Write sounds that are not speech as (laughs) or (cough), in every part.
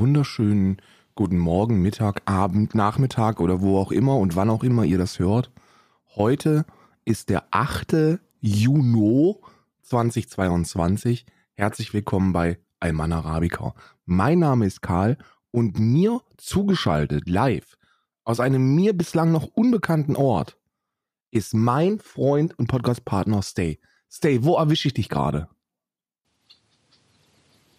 wunderschönen guten Morgen, Mittag, Abend, Nachmittag oder wo auch immer und wann auch immer ihr das hört. Heute ist der 8. Juni 2022. Herzlich willkommen bei Alman Arabica. Mein Name ist Karl und mir zugeschaltet live aus einem mir bislang noch unbekannten Ort ist mein Freund und Podcastpartner Stay. Stay, wo erwische ich dich gerade?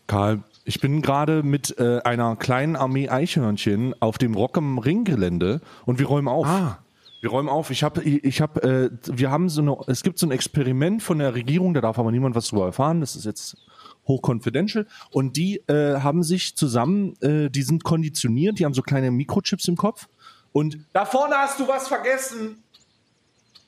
Karl, ich bin gerade mit äh, einer kleinen Armee Eichhörnchen auf dem Rock am Ring Gelände und wir räumen auf. Ah. Wir räumen auf. Ich habe, ich habe, äh, wir haben so eine, es gibt so ein Experiment von der Regierung, da darf aber niemand was drüber erfahren. Das ist jetzt hochconfidential. Und die äh, haben sich zusammen, äh, die sind konditioniert, die haben so kleine Mikrochips im Kopf. Und da vorne hast du was vergessen.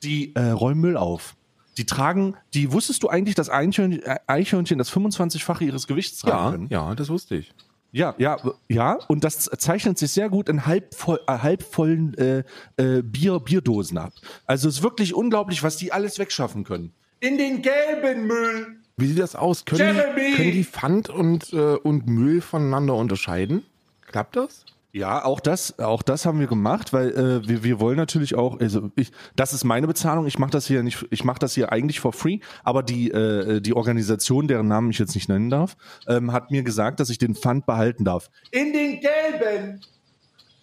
Die äh, räumen Müll auf. Die tragen, die wusstest du eigentlich, dass Eichhörnchen, äh, Eichhörnchen das 25-fache ihres Gewichts tragen Ja, können? ja, das wusste ich. Ja, ja, ja, und das zeichnet sich sehr gut in halbvoll, äh, halbvollen äh, äh, Bier, Bierdosen ab. Also es ist wirklich unglaublich, was die alles wegschaffen können. In den gelben Müll. Wie sieht das aus? Können, Jeremy! die, können die Pfand und, äh, und Müll voneinander unterscheiden? Klappt das? Ja, auch das, auch das haben wir gemacht, weil äh, wir, wir wollen natürlich auch, also ich, das ist meine Bezahlung. Ich mache das hier nicht, ich mache das hier eigentlich for free, aber die äh, die Organisation, deren Namen ich jetzt nicht nennen darf, ähm, hat mir gesagt, dass ich den Pfand behalten darf. In den gelben.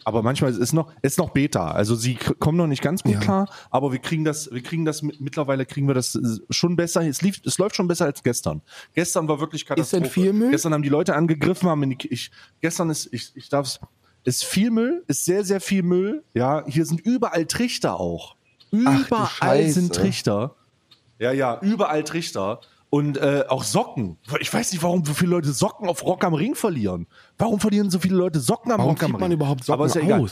Aber manchmal ist es noch, ist noch Beta. Also sie kommen noch nicht ganz gut Ja. klar, aber wir kriegen das, wir kriegen das mit- mittlerweile kriegen wir das äh, schon besser. Es lief, es läuft schon besser als gestern. Gestern war wirklich Katastrophe. denn viel Müll? Gestern haben die Leute angegriffen, haben in die, ich, gestern ist, ich, ich darf ist viel Müll, ist sehr, sehr viel Müll. Ja, hier sind überall Trichter auch. Überall sind Trichter. Ja, ja, überall Trichter. Und äh, auch Socken. Ich weiß nicht, warum so viele Leute Socken auf Rock am Ring verlieren. Warum verlieren so viele Leute Socken am Warum Rock am Ring? man überhaupt Socken Aber ist ja egal.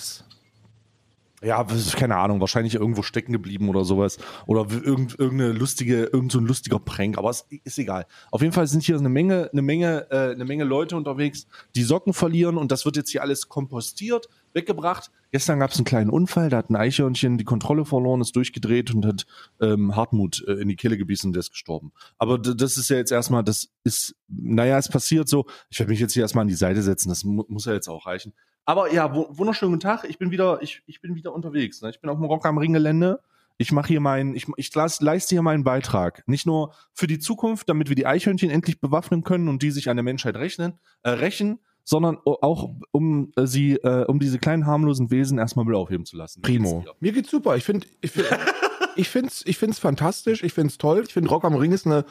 Ja, keine Ahnung, wahrscheinlich irgendwo stecken geblieben oder sowas. Oder irgend, irgendeine lustige, irgend so ein lustiger Prank, aber es ist egal. Auf jeden Fall sind hier eine Menge, eine Menge, äh, eine Menge Leute unterwegs, die Socken verlieren und das wird jetzt hier alles kompostiert, weggebracht. Gestern gab es einen kleinen Unfall, da hat ein Eichhörnchen die Kontrolle verloren, ist durchgedreht und hat ähm, Hartmut äh, in die Kehle gebissen, der ist gestorben. Aber das ist ja jetzt erstmal, das ist, naja, es passiert so. Ich werde mich jetzt hier erstmal an die Seite setzen, das mu muss ja jetzt auch reichen. Aber ja, wu- wunderschönen guten Tag. Ich bin wieder, ich, ich bin wieder unterwegs. Ne? Ich bin auf dem Rock am Ring Gelände. Ich mache hier meinen, ich, ich las- leiste hier meinen Beitrag. Nicht nur für die Zukunft, damit wir die Eichhörnchen endlich bewaffnen können und die sich an der Menschheit rechnen, äh, rächen, sondern auch um äh, sie, äh, um diese kleinen harmlosen Wesen erstmal Müll aufheben zu lassen. Primo. Mir geht's super. Ich finde, ich find, (laughs) ich find's, ich find's fantastisch. Ich find's toll. Ich finde Rock am Ring ist eine,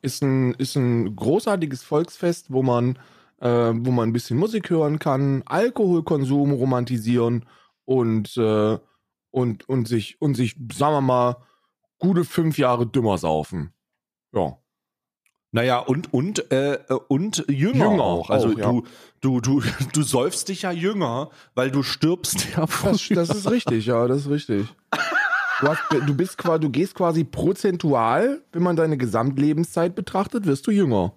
ist ein, ist ein großartiges Volksfest, wo man, äh, wo man ein bisschen Musik hören kann, Alkoholkonsum romantisieren und, äh, und, und sich, und sich, sagen wir mal, gute fünf Jahre dümmer saufen. Ja. Naja, und, und, äh, und jünger, Jünger auch. Also auch, ja. du, du, du, du säufst dich ja jünger, weil du stirbst ja Das, früher. das ist richtig, ja, das ist richtig. Du, hast, du bist quasi, du gehst quasi prozentual, wenn man deine Gesamtlebenszeit betrachtet, wirst du jünger.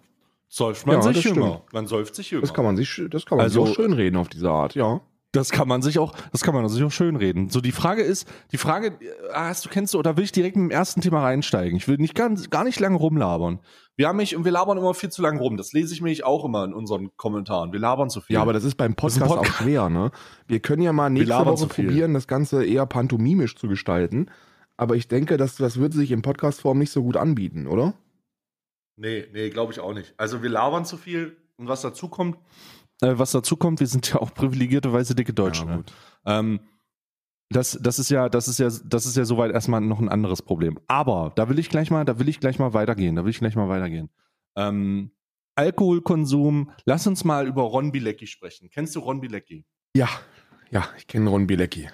Säuft man Ja, sich jünger. stimmt. Man säuft sich jünger. Das kann man sich, das kann man Also- sich auch schönreden auf diese Art, ja. Das kann man sich auch, das kann man sich auch schön reden. So, die Frage ist, die Frage, äh, hast du, kennst du, oder will ich direkt mit dem ersten Thema reinsteigen? Ich will nicht ganz, gar nicht lange rumlabern. Wir haben mich, und wir labern immer viel zu lange rum. Das lese ich mich auch immer in unseren Kommentaren. Wir labern zu viel. Ja, aber das ist beim ist ein Podcast auch Podcast. schwer, ne? Wir können ja mal nächste labern Woche probieren, das Ganze eher pantomimisch zu gestalten. Aber ich denke, das, das wird sich in Podcast-Form nicht so gut anbieten, oder? Nee, nee, glaube ich auch nicht. Also wir labern zu viel und was dazu kommt, äh, was dazu kommt, wir sind ja auch privilegierte weiße dicke Deutsche. Ja, ne? gut. Ähm, das, das ist ja, das ist ja, das ist ja soweit erstmal noch ein anderes Problem. Aber da will ich gleich mal, da will ich gleich mal weitergehen. Da will ich gleich mal weitergehen. Ähm, Alkoholkonsum. Lass uns mal über Ron Bilecki sprechen. Kennst du Ron Bilecki? Ja, ja, ich kenne Ron Bielecki.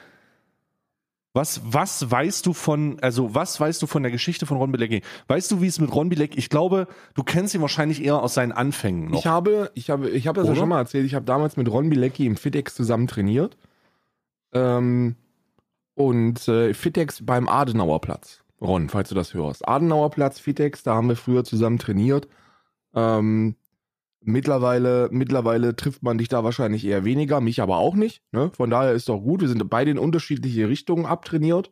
Was, was weißt du von, also was weißt du von der Geschichte von Ron Bilecki? Weißt du, wie es mit Ron Bilecki, ich glaube, du kennst ihn wahrscheinlich eher aus seinen Anfängen noch. Ich habe, ich habe, ich habe das ja Oder? schon mal erzählt. Ich habe damals mit Ron Bielecki im Fitex zusammen trainiert. Ähm, und äh, Fitex beim Adenauerplatz. Ron, falls du das hörst. Adenauerplatz, Fitex, da haben wir früher zusammen trainiert. Ähm, mittlerweile, mittlerweile trifft man dich da wahrscheinlich eher weniger, mich aber auch nicht. Ne? Von daher ist doch gut. Wir sind beide in unterschiedliche Richtungen abtrainiert.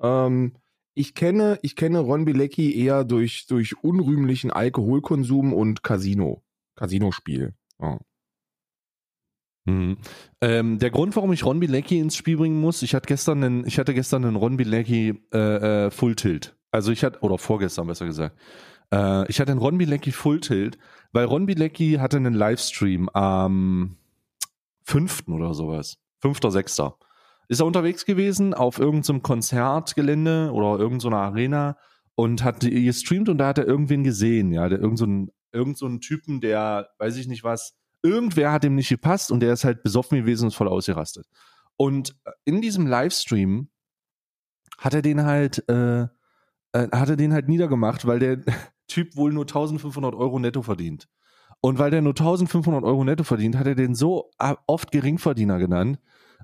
Ähm, ich kenne, ich kenne Ron Bilecki eher durch, durch unrühmlichen Alkoholkonsum und Casino. Casinospiel. Ja. Mhm. Ähm, der Grund, warum ich Ron Bilecki ins Spiel bringen muss, ich hatte gestern einen, ich hatte gestern einen Ron Bilecki äh, äh, Full Tilt. Also ich hatte, oder vorgestern besser gesagt. Äh, ich hatte einen Ron Bilecki Full Tilt, weil Ron Bilecki hatte einen Livestream am fünften oder sowas. Fünfter, sechster. Ist er unterwegs gewesen auf irgendeinem so Konzertgelände oder irgendeiner so Arena und hat gestreamt und da hat er irgendwen gesehen, ja, der irgendeinen so irgend so Typen, der, weiß ich nicht was, irgendwer hat ihm nicht gepasst und der ist halt besoffen gewesen und voll ausgerastet. Und in diesem Livestream hat er den halt, äh, äh, hat er den halt niedergemacht, weil der Typ wohl nur 1500 Euro netto verdient. Und weil der nur 1500 Euro netto verdient, hat er den so äh, oft Geringverdiener genannt,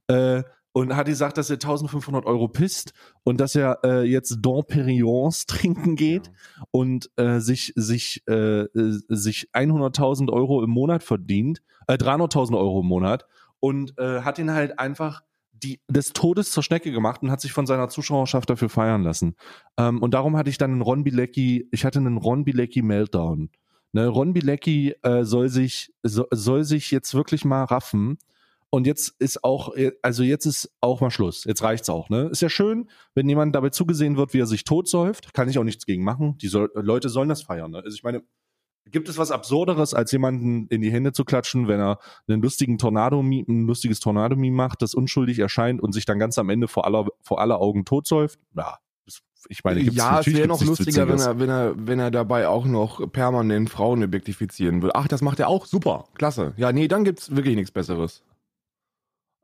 äh, und hat gesagt, dass er 1500 Euro pisst und dass er äh, jetzt Don Perigons (laughs) trinken geht ja. und äh, sich sich äh, sich 100.000 Euro im Monat verdient, äh, 300.000 Euro im Monat und äh, hat ihn halt einfach die, des Todes zur Schnecke gemacht und hat sich von seiner Zuschauerschaft dafür feiern lassen. Ähm, und darum hatte ich dann einen Ron Bilecki, ich hatte einen Ron Bilecki Meltdown. Ne, Ron Bilecki äh, soll sich so, soll sich jetzt wirklich mal raffen und jetzt ist auch, also jetzt ist auch mal Schluss. Jetzt reicht's auch, ne? Ist ja schön, wenn jemand dabei zugesehen wird, wie er sich totsäuft. Kann ich auch nichts gegen machen. Die soll, Leute sollen das feiern, ne? Also ich meine, gibt es was Absurderes, als jemanden in die Hände zu klatschen, wenn er einen lustigen Tornado, ein lustiges Tornado-Meme macht, das unschuldig erscheint und sich dann ganz am Ende vor aller, vor aller Augen totsäuft? Ja, ich meine, gibt's, ja, es wäre noch lustiger, wenn er, wenn er, wenn er dabei auch noch permanent Frauen objektifizieren würde. Ach, das macht er auch super, klasse. Ja, nee, dann gibt's wirklich nichts Besseres.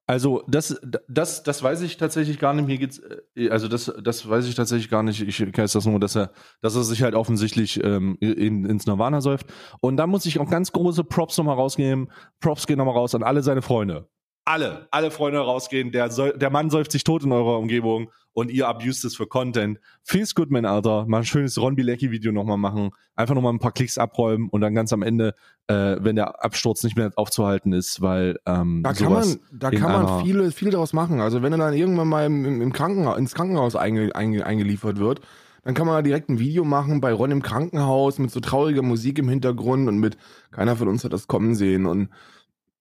Also das, das, das weiß ich tatsächlich gar nicht. Mir geht's, äh, also das, das weiß ich tatsächlich gar nicht. Ich weiß das nur, dass er, dass er sich halt offensichtlich ähm, in, ins Nirvana säuft. Und da muss ich auch ganz große Props nochmal rausgeben. Props gehen nochmal raus an alle seine Freunde alle, alle Freunde rausgehen. Der, der Mann säuft sich tot in eurer Umgebung und ihr abused es für Content. Feels good, mein Alter. Mal ein schönes Ron Bilecki-Video nochmal machen. Einfach nochmal ein paar Klicks abräumen und dann ganz am Ende, äh, wenn der Absturz nicht mehr aufzuhalten ist, weil ähm, da kann man, da kann man viel, viel daraus machen. Also wenn er dann irgendwann mal im, im Krankenhaus, ins Krankenhaus einge, einge, eingeliefert wird, dann kann man direkt ein Video machen bei Ron im Krankenhaus mit so trauriger Musik im Hintergrund und mit keiner von uns hat das kommen sehen und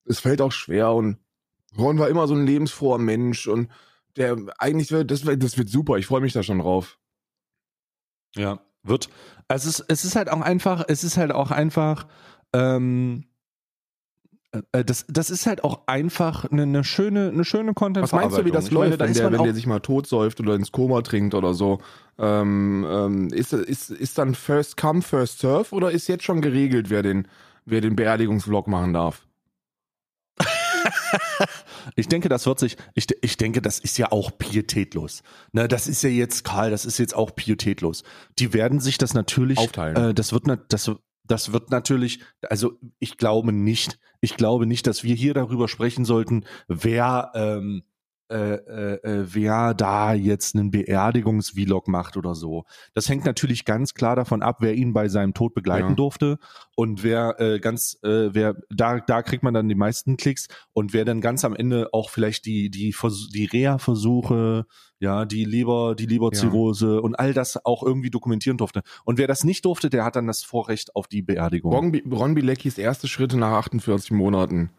es fällt auch schwer und Ron war immer so ein lebensfroher Mensch und der eigentlich wird, das, das wird super. Ich freue mich da schon drauf. Ja, wird. Also es ist, es ist halt auch einfach, es ist halt auch einfach, ähm, äh, äh, das, das ist halt auch einfach eine, eine schöne, eine schöne content Was meinst du, wie das ich läuft, meine, wenn, der, wenn der sich mal totsäuft oder ins Koma trinkt oder so? Ähm, ähm, ist, ist, ist dann First Come, First Serve oder ist jetzt schon geregelt, wer den, wer den Beerdigungsvlog machen darf? (laughs) ich denke, das wird sich, ich, ich denke, das ist ja auch pietätlos. Ne, das ist ja jetzt, Karl, das ist jetzt auch pietätlos. Die werden sich das natürlich aufteilen. Äh, das wird, das, das wird natürlich, also ich glaube nicht, ich glaube nicht, dass wir hier darüber sprechen sollten, wer, ähm, äh, äh, äh, wer da jetzt einen Beerdigungs-Vlog macht oder so. Das hängt natürlich ganz klar davon ab, wer ihn bei seinem Tod begleiten ja. durfte und wer äh, ganz, äh, wer da da kriegt man dann die meisten Klicks und wer dann ganz am Ende auch vielleicht die die die Reha-Versuche, ja, die Leber, die Leberzirrhose ja. und all das auch irgendwie dokumentieren durfte. Und wer das nicht durfte, der hat dann das Vorrecht auf die Beerdigung. Ron, Ron Bileckis erste Schritte nach 48 Monaten.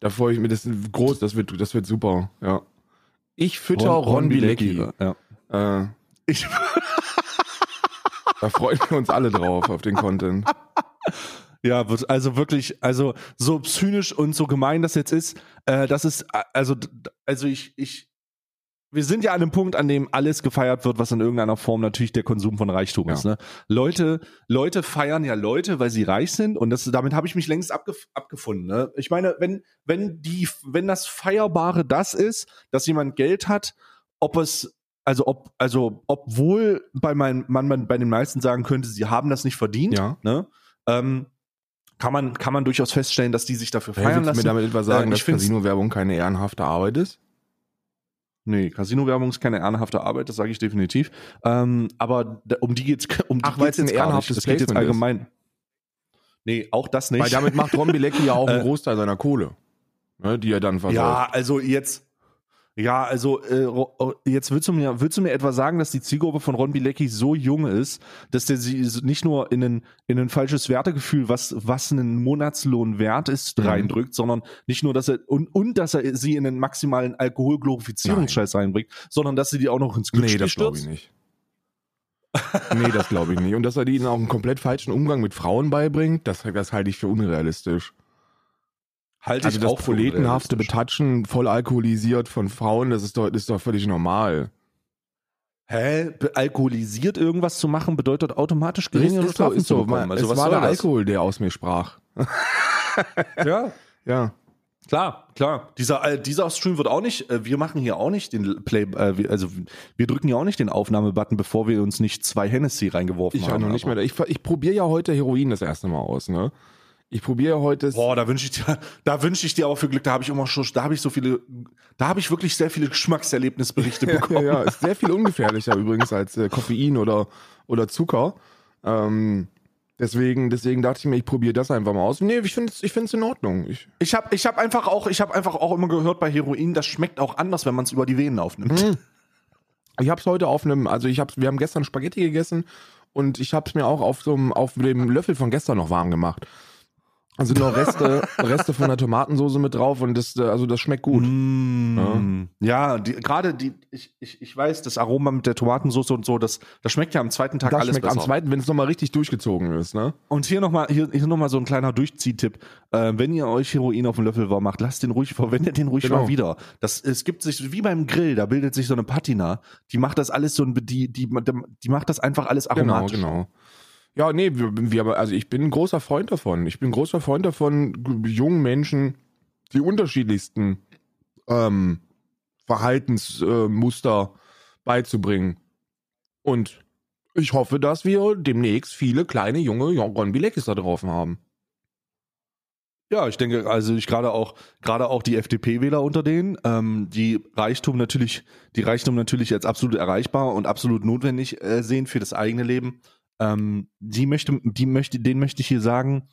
Da freue ich mich, das ist groß, das wird, das wird super, ja. Ich fütter Ron, Ron Bilecki. Ja. Äh, ich (laughs) da freuen wir uns alle drauf auf den Content. Ja, also wirklich, also so zynisch und so gemein das jetzt ist, äh, das ist, also, also ich, ich, wir sind ja an einem Punkt, an dem alles gefeiert wird, was in irgendeiner Form natürlich der Konsum von Reichtum ja. ist. Ne? Leute, Leute feiern ja Leute, weil sie reich sind und das, damit habe ich mich längst abgef abgefunden. Ne? Ich meine, wenn, wenn die, wenn das Feierbare das ist, dass jemand Geld hat, ob es also ob, also obwohl bei meinen, man, man bei den meisten sagen könnte, sie haben das nicht verdient, ja. ne? Ähm, kann man, kann man durchaus feststellen, dass die sich dafür feiern ja, lassen. mir damit etwa sagen, äh, dass Casino-Werbung keine ehrenhafte Arbeit ist? Nee, Casino-Werbung ist keine ehrenhafte Arbeit, das sage ich definitiv. Ähm, aber um die geht's um die Ach, geht's jetzt ehrenhaftes Das geht jetzt allgemein. Ist. Nee, auch das nicht. Weil damit macht Ron Bilecki ja auch (laughs) einen äh, Großteil seiner Kohle, ne, die er dann versorgt. Ja, also jetzt Ja, also äh, oh, jetzt willst du mir willst du mir etwa sagen, dass die Zielgruppe von Ron Bilecki so jung ist, dass der sie nicht nur in ein in ein falsches Wertegefühl, was was einen Monatslohn wert ist, Mhm. reindrückt, sondern nicht nur, dass er und und dass er sie in einen maximalen Alkoholglorifizierungsscheiß reinbringt, sondern dass sie die auch noch ins Nee, Glücksspiel das glaube ich nicht. nee, das glaube ich nicht. Und dass er ihnen auch einen komplett falschen Umgang mit Frauen beibringt, das, das halte ich für unrealistisch. Halte Also ich das auch proletenhafte. Betatschen voll alkoholisiert von Frauen, das ist doch, ist doch völlig normal. Hä? Alkoholisiert irgendwas zu machen, bedeutet automatisch geringere Ist so, Strafen ist zu so. bekommen. Also es was war der das? Alkohol, der aus mir sprach. (laughs) Ja, Ja. Klar, klar. Dieser, äh, dieser Stream wird auch nicht, äh, wir machen hier auch nicht den Play, äh, also wir drücken ja auch nicht den Aufnahmebutton, bevor wir uns nicht zwei Hennessy reingeworfen Ich haben. auch noch nicht mehr. Ich, ich probiere ja heute Heroin das erste Mal aus, ne? Ich probiere ja heute. Boah, da wünsche ich dir, (laughs) da wünsche ich dir aber für Glück, da habe ich immer schon, da habe ich so viele, da habe ich wirklich sehr viele Geschmackserlebnisberichte ja, (laughs) bekommen. ja, ist sehr viel ungefährlicher übrigens als äh, Koffein oder, oder Zucker. Ähm, deswegen, deswegen dachte ich mir, ich probiere das einfach mal aus. Nee, ich finde es ich find's in Ordnung. Ich, Ich habe ich hab einfach auch, ich habe einfach auch immer gehört bei Heroin, das schmeckt auch anders, wenn man es über die Venen aufnimmt. Mhm. ich habe es heute auf einem, also ich hab's, wir haben gestern Spaghetti gegessen und ich habe es mir auch auf so einem, auf dem Löffel von gestern noch warm gemacht. Also noch Reste, Reste von der Tomatensoße mit drauf und das, also das schmeckt gut. Mm. Ja, die, gerade die, ich, ich, ich weiß, das Aroma mit der Tomatensauce und so, das, das schmeckt ja am zweiten Tag Das alles schmeckt besser. am zweiten, wenn es nochmal richtig durchgezogen ist, ne? Und hier nochmal hier, hier noch mal so ein kleiner Durchziehtipp. Äh, wenn ihr euch Heroin auf den Löffel warm macht, lasst den ruhig, (laughs) verwendet den ruhig Genau. mal wieder. Das, es gibt sich, wie beim Grill, da bildet sich so eine Patina, die macht das alles so, ein, die, die, die macht das einfach alles Genau, aromatisch. genau. Ja, nee, wir, wir, also ich bin ein großer Freund davon. Ich bin ein großer Freund davon, jungen Menschen die unterschiedlichsten ähm, Verhaltensmuster äh, beizubringen. Und ich hoffe, dass wir demnächst viele kleine, junge Ron Bilekis da drauf haben. Ja, ich denke, also ich gerade auch, gerade auch die FDP-Wähler unter denen, ähm, die Reichtum natürlich, die Reichtum natürlich als absolut erreichbar und absolut notwendig äh, sehen für das eigene Leben. Ähm, die möchte, die möchte, denen möchte ich hier sagen,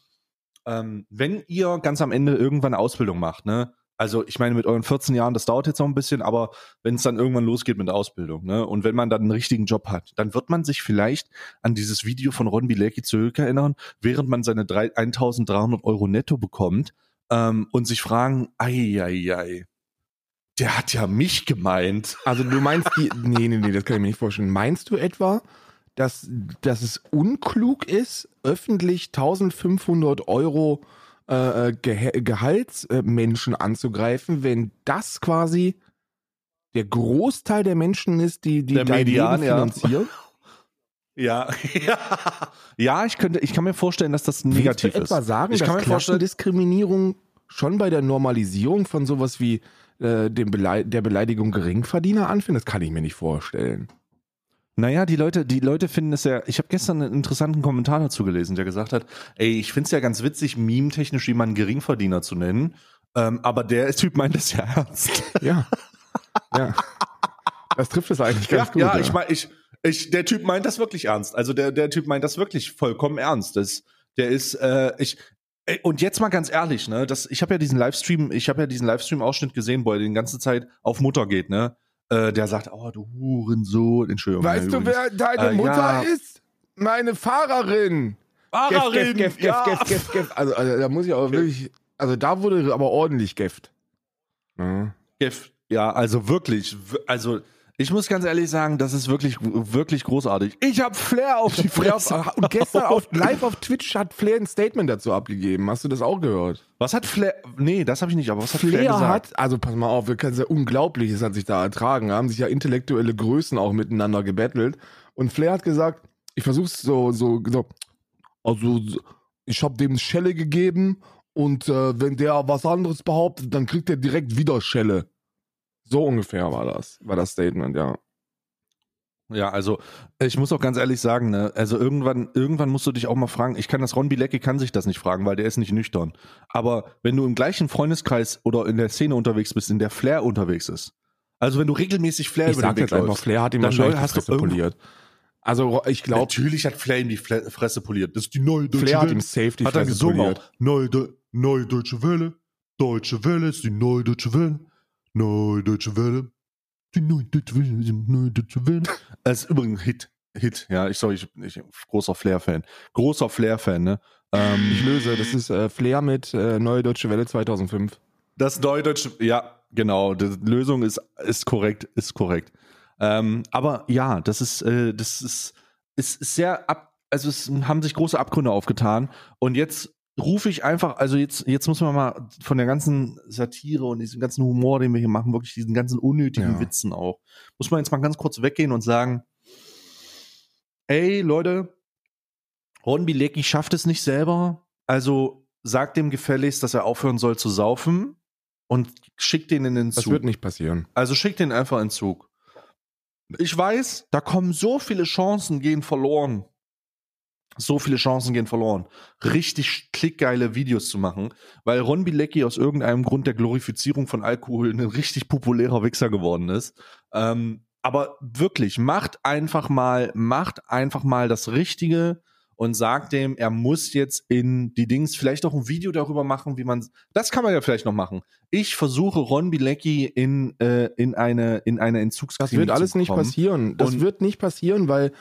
ähm, wenn ihr ganz am Ende irgendwann eine Ausbildung macht, ne? Also ich meine, mit euren 14 Jahren, das dauert jetzt noch ein bisschen, aber wenn es dann irgendwann losgeht mit der Ausbildung, ne? Und wenn man dann einen richtigen Job hat, dann wird man sich vielleicht an dieses Video von Ron Bilecki zurückerinnern, während man seine drei, 1300 Euro netto bekommt ähm, und sich fragen, ei, ei, ei, der hat ja mich gemeint. Also du meinst die. Nee, nee, nee, das kann ich mir nicht vorstellen. Meinst du etwa, dass, dass es unklug ist, öffentlich 1500 Euro äh, Ge Gehaltsmenschen anzugreifen, wenn das quasi der Großteil der Menschen ist, die, die Der dein Median, Leben finanzieren? (laughs) Ja, ja, (laughs) ja, ich könnte, ich kann mir vorstellen, dass das Willst negativ du etwa ist. sagen, ich dass kann mir vorstellen, Klassendiskriminierung schon bei der Normalisierung von sowas wie äh, dem Belei der Beleidigung Geringverdiener anfängt? Das kann ich mir nicht vorstellen. Naja, die Leute, die Leute finden es ja. Ich habe gestern einen interessanten Kommentar dazu gelesen, der gesagt hat, ey, ich find's ja ganz witzig, meme-technisch jemanden Geringverdiener zu nennen. Ähm, aber der Typ meint das ja (laughs) ernst. Ja. ja. Das trifft es eigentlich ganz ja, gut. ja, ich meine, ich, ich, der Typ meint das wirklich ernst. Also der, der Typ meint das wirklich vollkommen ernst. Das, der ist, äh, ich, ey, und jetzt mal ganz ehrlich, ne, das, ich habe ja diesen Livestream, ich habe ja diesen Livestream-Ausschnitt gesehen, wo er die ganze Zeit auf Mutter geht, ne? Äh, der sagt, oh, du Hurensohn, Entschuldigung. Weißt du, wer deine Äh, Mutter ja. ist? Meine Fahrerin. Fahrerin, Geff, geff, ja. geff, geff, geff, geff. Also, also da muss ich aber wirklich, also da wurde aber ordentlich geft. Ja. Geff, ja, also wirklich, also ich muss ganz ehrlich sagen, das ist wirklich, wirklich großartig. Ich hab Flair auf die Fresse. und gestern auf, live auf Twitch hat Flair ein Statement dazu abgegeben. Hast du das auch gehört? Was hat Flair? Nee, das habe ich nicht, aber was hat Flair, Flair gesagt? hat, also pass mal auf, wir können ja Unglaubliches hat sich da ertragen, haben sich ja intellektuelle Größen auch miteinander gebettelt. Und Flair hat gesagt, ich versuch's so, so, so also ich habe dem Schelle gegeben und äh, wenn der was anderes behauptet, dann kriegt er direkt wieder Schelle. So ungefähr war das, war das Statement, ja. Ja, also ich muss auch ganz ehrlich sagen, ne, also irgendwann, irgendwann musst du dich auch mal fragen, ich kann das Ron Bilecki kann sich das nicht fragen, weil der ist nicht nüchtern. Aber wenn du im gleichen Freundeskreis oder in der Szene unterwegs bist, in der Flair unterwegs ist, also wenn du regelmäßig Flair Ich über den sag Weg jetzt einfach, Flair hat ihm wahrscheinlich die hast du Fresse poliert. Also ich glaube, Natürlich hat Flair ihm die Fle Fresse poliert. Das ist die neue deutsche Flair hat Welle. ihm safe die hat er Fresse gesungen poliert. auch. Neue, De neue deutsche Welle. Deutsche Welle ist die neue deutsche Welle. Neue deutsche Welle. Die neue deutsche Welle, die neue deutsche Welle. (laughs) Es ist übrigens ein Hit. Hit, ja, ich sorry, ich, ich großer Flair-Fan. Großer Flair-Fan, ne? Ähm, Ich löse, das ist äh, Flair mit äh, Neue Deutsche Welle 2005. Das Neudeutsche, ja, genau. Die Lösung ist, ist korrekt, ist korrekt. Ähm, aber ja, das ist, äh, das ist, ist, ist sehr ab, also es haben sich große Abgründe aufgetan. Und jetzt rufe ich einfach, also jetzt, jetzt muss man mal von der ganzen Satire und diesem ganzen Humor, den wir hier machen, wirklich diesen ganzen unnötigen Ja. Witzen auch, muss man jetzt mal ganz kurz weggehen und sagen, ey Leute, Ron Bilecki schafft es nicht selber, also sagt dem gefälligst, dass er aufhören soll zu saufen und schickt den in den Das Zug. wird nicht passieren. Also schickt den einfach in den Zug. Ich weiß, da kommen so viele Chancen gehen verloren. So viele Chancen gehen verloren, richtig klickgeile Videos zu machen, weil Ron Bilecki aus irgendeinem Grund der Glorifizierung von Alkohol ein richtig populärer Wichser geworden ist. Ähm, aber wirklich, macht einfach mal, macht einfach mal das Richtige und sagt dem, er muss jetzt in die Dings vielleicht auch ein Video darüber machen, wie man, das kann man ja vielleicht noch machen. Ich versuche Ron Bilecki in, äh, in eine, in eine Das Entzugsklinik wird alles nicht passieren. Das Und- wird nicht passieren, weil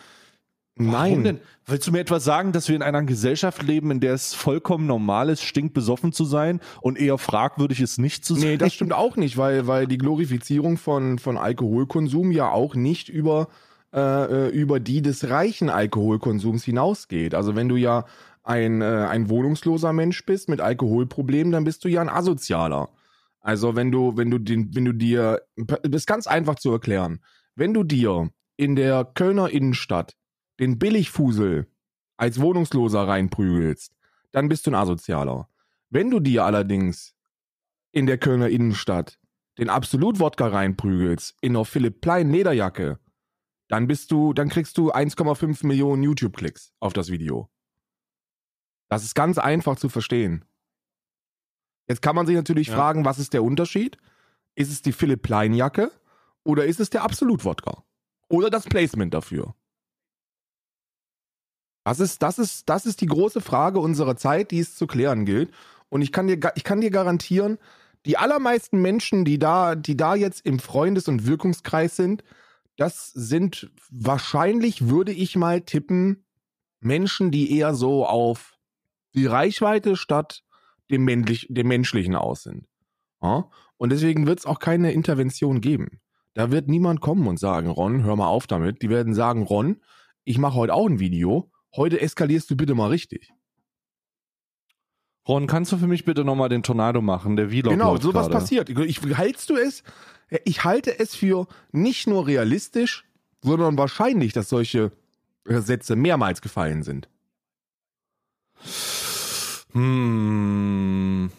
nein. denn? Willst du mir etwas sagen, dass wir in einer Gesellschaft leben, in der es vollkommen normal ist, stinkbesoffen zu sein und eher fragwürdig ist, nicht zu sein? Nee, das (laughs) stimmt auch nicht, weil, weil die Glorifizierung von, von Alkoholkonsum ja auch nicht über, äh, äh, über die des reichen Alkoholkonsums hinausgeht. Also wenn du ja ein, äh, ein wohnungsloser Mensch bist mit Alkoholproblemen, dann bist du ja ein Asozialer. Also wenn du, wenn du den, wenn du dir, das ist ganz einfach zu erklären. Wenn du dir in der Kölner Innenstadt den Billigfusel als Wohnungsloser reinprügelst, dann bist du ein Asozialer. Wenn du dir allerdings in der Kölner Innenstadt den Absolut-Wodka reinprügelst in einer Philipp Plein Lederjacke, dann bist du, dann kriegst du 1,5 Millionen YouTube-Klicks auf das Video. Das ist ganz einfach zu verstehen. Jetzt kann man sich natürlich Ja. fragen, was ist der Unterschied? Ist es die Philipp Plein Jacke oder ist es der Absolut-Wodka? Oder das Placement dafür? Das ist, das, ist, das ist die große Frage unserer Zeit, die es zu klären gilt. Und ich kann dir, ich kann dir garantieren, die allermeisten Menschen, die da, die da jetzt im Freundes- und Wirkungskreis sind, das sind wahrscheinlich, würde ich mal tippen, Menschen, die eher so auf die Reichweite statt dem, männlich, dem Menschlichen aus sind. Ja? Und deswegen wird es auch keine Intervention geben. Da wird niemand kommen und sagen, Ron, hör mal auf damit. Die werden sagen, Ron, ich mache heute auch ein Video. Heute eskalierst du bitte mal richtig. Ron, kannst du für mich bitte nochmal den Tornado machen? Der Vlog Genau, sowas gerade. passiert. Ich, hältst du es? Ich halte es für nicht nur realistisch, sondern wahrscheinlich, dass solche äh, Sätze mehrmals gefallen sind. Hm.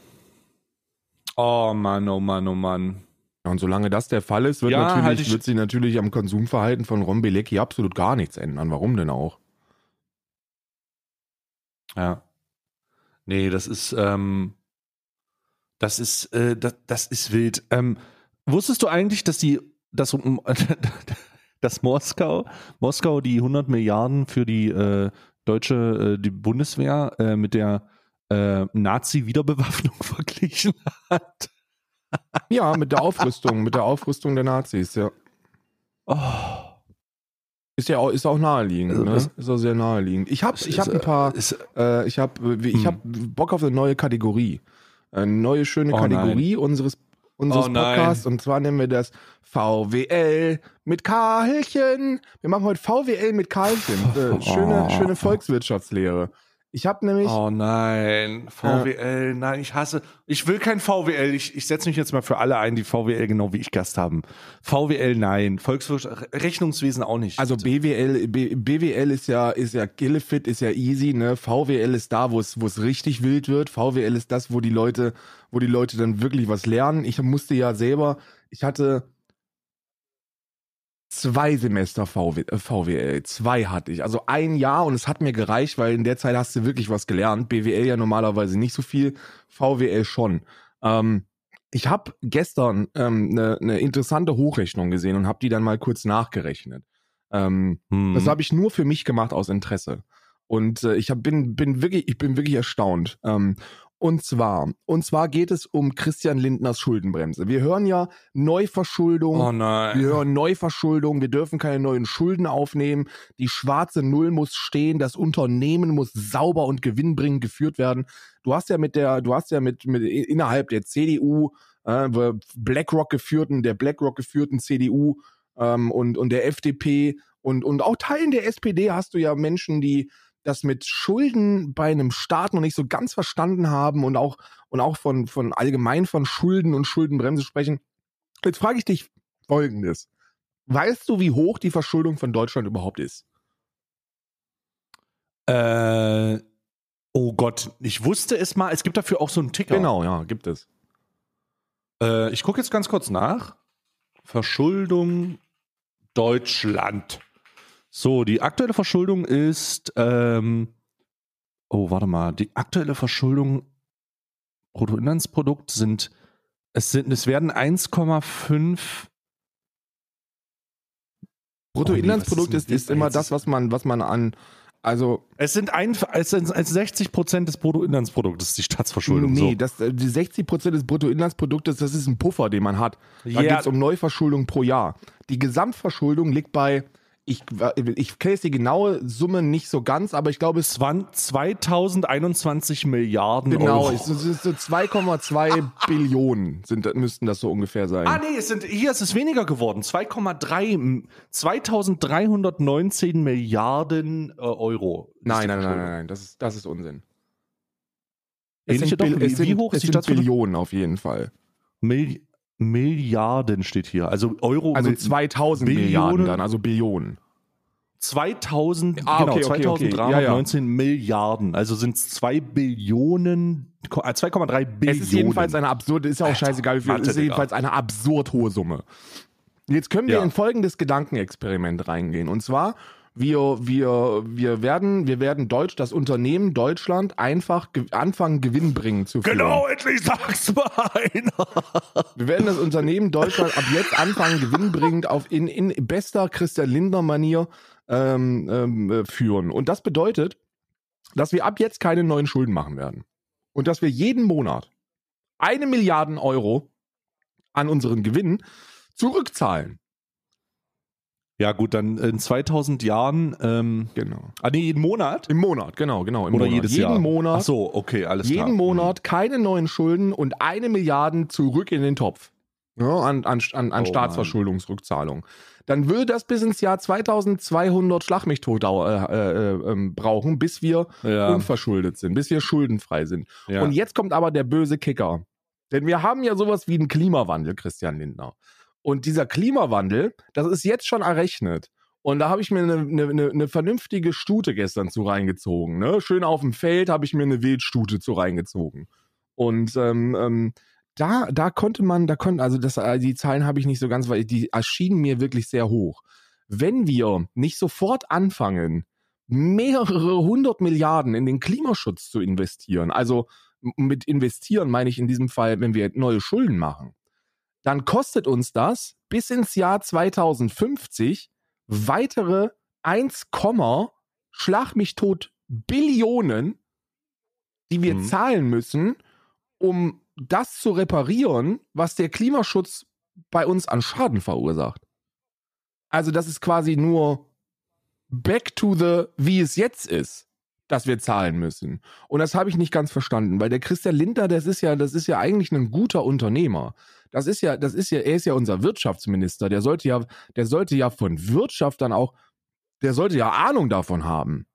Oh Mann, oh Mann, oh Mann. Und solange das der Fall ist, wird, Ja, natürlich, halt wird sich natürlich am Konsumverhalten von Ron Bilecki absolut gar nichts ändern. Warum denn auch? Ja. Nee, das ist, ähm, das ist, äh, das, das ist wild. Ähm, wusstest du eigentlich, dass die, dass, (laughs) dass Moskau, Moskau die 100 Milliarden für die äh, deutsche, äh, die Bundeswehr äh, mit der äh, Nazi-Wiederbewaffnung (laughs) verglichen hat? Ja, mit der Aufrüstung, mit der Aufrüstung der Nazis, ja. Oh. Ist ja auch, ist auch naheliegend, Also, ne? Ist auch sehr naheliegend. Ich habe ich hab ein paar, Ist, äh, ich habe ich Hm. hab Bock auf eine neue Kategorie. Eine neue schöne Oh Kategorie unseres, unseres Oh nein. Podcasts. Und zwar nennen wir das VWL mit Karlchen. Wir machen heute VWL mit Karlchen. Äh, schöne, (laughs) Oh. schöne Volkswirtschaftslehre. Ich habe nämlich, Oh nein, VWL, nein, ich hasse, ich will kein VWL, ich, ich setze mich jetzt mal für alle ein, die VWL genau wie ich Gast haben. VWL, nein, Volkswirtschaft, Rechnungswesen auch nicht. also BWL, B, BWL ist ja, ist ja Gillefit, ist ja easy, ne? VWL ist da, wo es, wo es richtig wild wird. VWL ist das, wo die Leute, wo die Leute dann wirklich was lernen. Ich musste ja selber, ich hatte zwei Semester VW, äh, VWL, zwei hatte ich, also ein Jahr und es hat mir gereicht, weil in der Zeit hast du wirklich was gelernt. BWL ja normalerweise nicht so viel, VWL schon. Ähm, ich habe gestern eine ähm, ne- ne interessante Hochrechnung gesehen und habe die dann mal kurz nachgerechnet. Ähm, Hm. das habe ich nur für mich gemacht aus Interesse. Und äh, ich hab, bin, bin wirklich, ich bin wirklich erstaunt. Ähm, Und zwar, und zwar geht es um Christian Lindners Schuldenbremse. Wir hören ja Neuverschuldung. Oh nein. Wir hören Neuverschuldung, wir dürfen keine neuen Schulden aufnehmen, die schwarze Null muss stehen, das Unternehmen muss sauber und gewinnbringend geführt werden. Du hast ja mit der, du hast ja mit, mit innerhalb der CDU, äh, BlackRock geführten, der BlackRock geführten CDU ähm, und, und der FDP und, und auch Teilen der SPD hast du ja Menschen, die das mit Schulden bei einem Staat noch nicht so ganz verstanden haben und auch, und auch von, von allgemein von Schulden und Schuldenbremse sprechen. Jetzt frage ich dich folgendes. Weißt du, wie hoch die Verschuldung von Deutschland überhaupt ist? Äh, oh Gott, ich wusste es mal. Es gibt dafür auch so einen Ticker. Genau, ja, gibt es. Äh, ich gucke jetzt ganz kurz nach. Verschuldung Deutschland. So, die aktuelle Verschuldung ist, ähm, oh, warte mal, die aktuelle Verschuldung Bruttoinlandsprodukt sind, es sind, es werden 1,5 Bruttoinlandsprodukt Oh nee, ist, ist ist immer das, was man, was man an, also Es sind, ein, es sind 60 Prozent des Bruttoinlandsproduktes, die Staatsverschuldung. nee, so. das, die 60 Prozent des Bruttoinlandsproduktes, das ist ein Puffer, den man hat. Da Ja. geht es um Neuverschuldung pro Jahr. Die Gesamtverschuldung liegt bei, ich, ich kenne jetzt die genaue Summe nicht so ganz, aber ich glaube, es 20, 2021 Milliarden genau, Euro. es ist, es ist so 2,2 Billionen sind, müssten das so ungefähr sein. Ah, nee, es sind, hier ist es weniger geworden. 2,3, 2319 Milliarden äh, Euro. nein, nein, nein, nein, nein, das ist, das ist Unsinn. Ähnliche doch, Bill- wie- es sind, hoch ist es die sind? Billionen auf jeden Fall. Milli Milliarden steht hier. Also Euro. Also Mil- 2000 Billionen. Milliarden dann, also Billionen. 2000, Ah, genau, okay, okay, okay. 2319 Milliarden. Also sind es 2 Billionen, äh, 2,3 Billionen. Es ist jedenfalls eine absurde, ist ja auch Alter, scheißegal, wie viel, es ist jedenfalls eine absurd hohe Summe. Jetzt können wir Ja. in folgendes Gedankenexperiment reingehen. Und zwar, wir, wir, wir werden, wir werden Deutsch, das Unternehmen Deutschland einfach ge anfangen, gewinnbringend zu führen. Genau, endlich sag's mal einer. (laughs) Wir werden das Unternehmen Deutschland ab jetzt anfangen, gewinnbringend auf in, in bester Christian Lindner-Manier ähm, ähm, äh, führen. Und das bedeutet, dass wir ab jetzt keine neuen Schulden machen werden. Und dass wir jeden Monat eine Milliarden Euro an unseren Gewinn zurückzahlen. Ja, gut, dann in 2000 Jahren, ähm, Genau. ah, nee, jeden Monat? Im Monat, genau, genau. Oder Monat. jedes jeden Jahr? Monat. Ach so, okay, alles klar. jeden Monat keine neuen Schulden und eine Milliarden zurück in den Topf. Ja, an an, an, an Oh Staatsverschuldungsrückzahlung. Dann würde das bis ins Jahr 2200 Schlag mich tot dau- äh, äh, ähm, brauchen, bis wir Ja, unverschuldet sind, bis wir schuldenfrei sind. ja. Und jetzt kommt aber der böse Kicker. Denn wir haben ja sowas wie einen Klimawandel, Christian Lindner. Und dieser Klimawandel, das ist jetzt schon errechnet. Und da habe ich mir eine, eine, eine, vernünftige Stute gestern zu reingezogen. Ne? Schön auf dem Feld habe ich mir eine Wildstute zu reingezogen. Und ähm, ähm, da, da konnte man, da konnten, also das, äh, die Zahlen habe ich nicht so ganz, weil die erschienen mir wirklich sehr hoch. Wenn wir nicht sofort anfangen, mehrere hundert Milliarden in den Klimaschutz zu investieren, also mit investieren meine ich in diesem Fall, wenn wir neue Schulden machen, dann kostet uns das bis ins Jahr 2050 weitere 1, Schlag mich tot Billionen, die wir Mhm. zahlen müssen, um das zu reparieren, was der Klimaschutz bei uns an Schaden verursacht. Also das ist quasi nur back to the, wie es jetzt ist, dass wir zahlen müssen. Und das habe ich nicht ganz verstanden, weil der Christian Lindner, das ist ja, das ist ja eigentlich ein guter Unternehmer. Das ist ja, das ist ja, er ist ja unser Wirtschaftsminister. Der sollte ja, der sollte ja von Wirtschaft dann auch, der sollte ja Ahnung davon haben.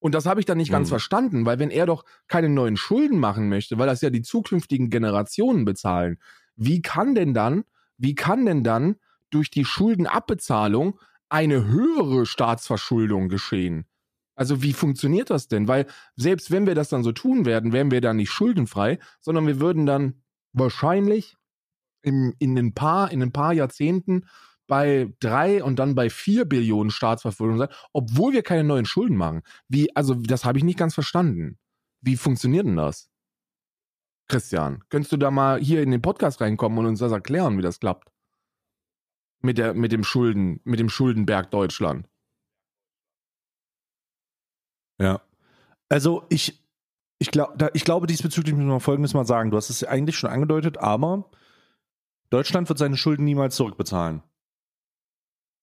Und das habe ich dann nicht ganz Mhm. verstanden, weil wenn er doch keine neuen Schulden machen möchte, weil das ja die zukünftigen Generationen bezahlen, wie kann denn dann, wie kann denn dann durch die Schuldenabbezahlung eine höhere Staatsverschuldung geschehen? Also wie funktioniert das denn? Weil selbst wenn wir das dann so tun werden, wären wir dann nicht schuldenfrei, sondern wir würden dann wahrscheinlich in, in, ein, paar, in ein paar Jahrzehnten bei drei und dann bei vier Billionen Staatsverschuldung sein, obwohl wir keine neuen Schulden machen. Wie, also das habe ich nicht ganz verstanden. Wie funktioniert denn das? Christian, könntest du da mal hier in den Podcast reinkommen und uns das erklären, wie das klappt? Mit der, mit dem Schulden, mit dem Schuldenberg Deutschland. Ja. Also ich, Ich, glaub, da, ich glaube, diesbezüglich müssen wir Folgendes mal sagen. Du hast es eigentlich schon angedeutet, aber Deutschland wird seine Schulden niemals zurückbezahlen.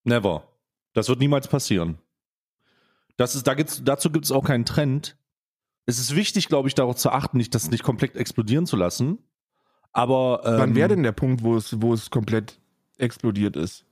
Never. Das wird niemals passieren. Das ist, da gibt's, dazu gibt es auch keinen Trend. Es ist wichtig, glaube ich, darauf zu achten, nicht, das nicht komplett explodieren zu lassen. Aber ähm, Wann wäre denn der Punkt, wo es, wo es komplett explodiert ist?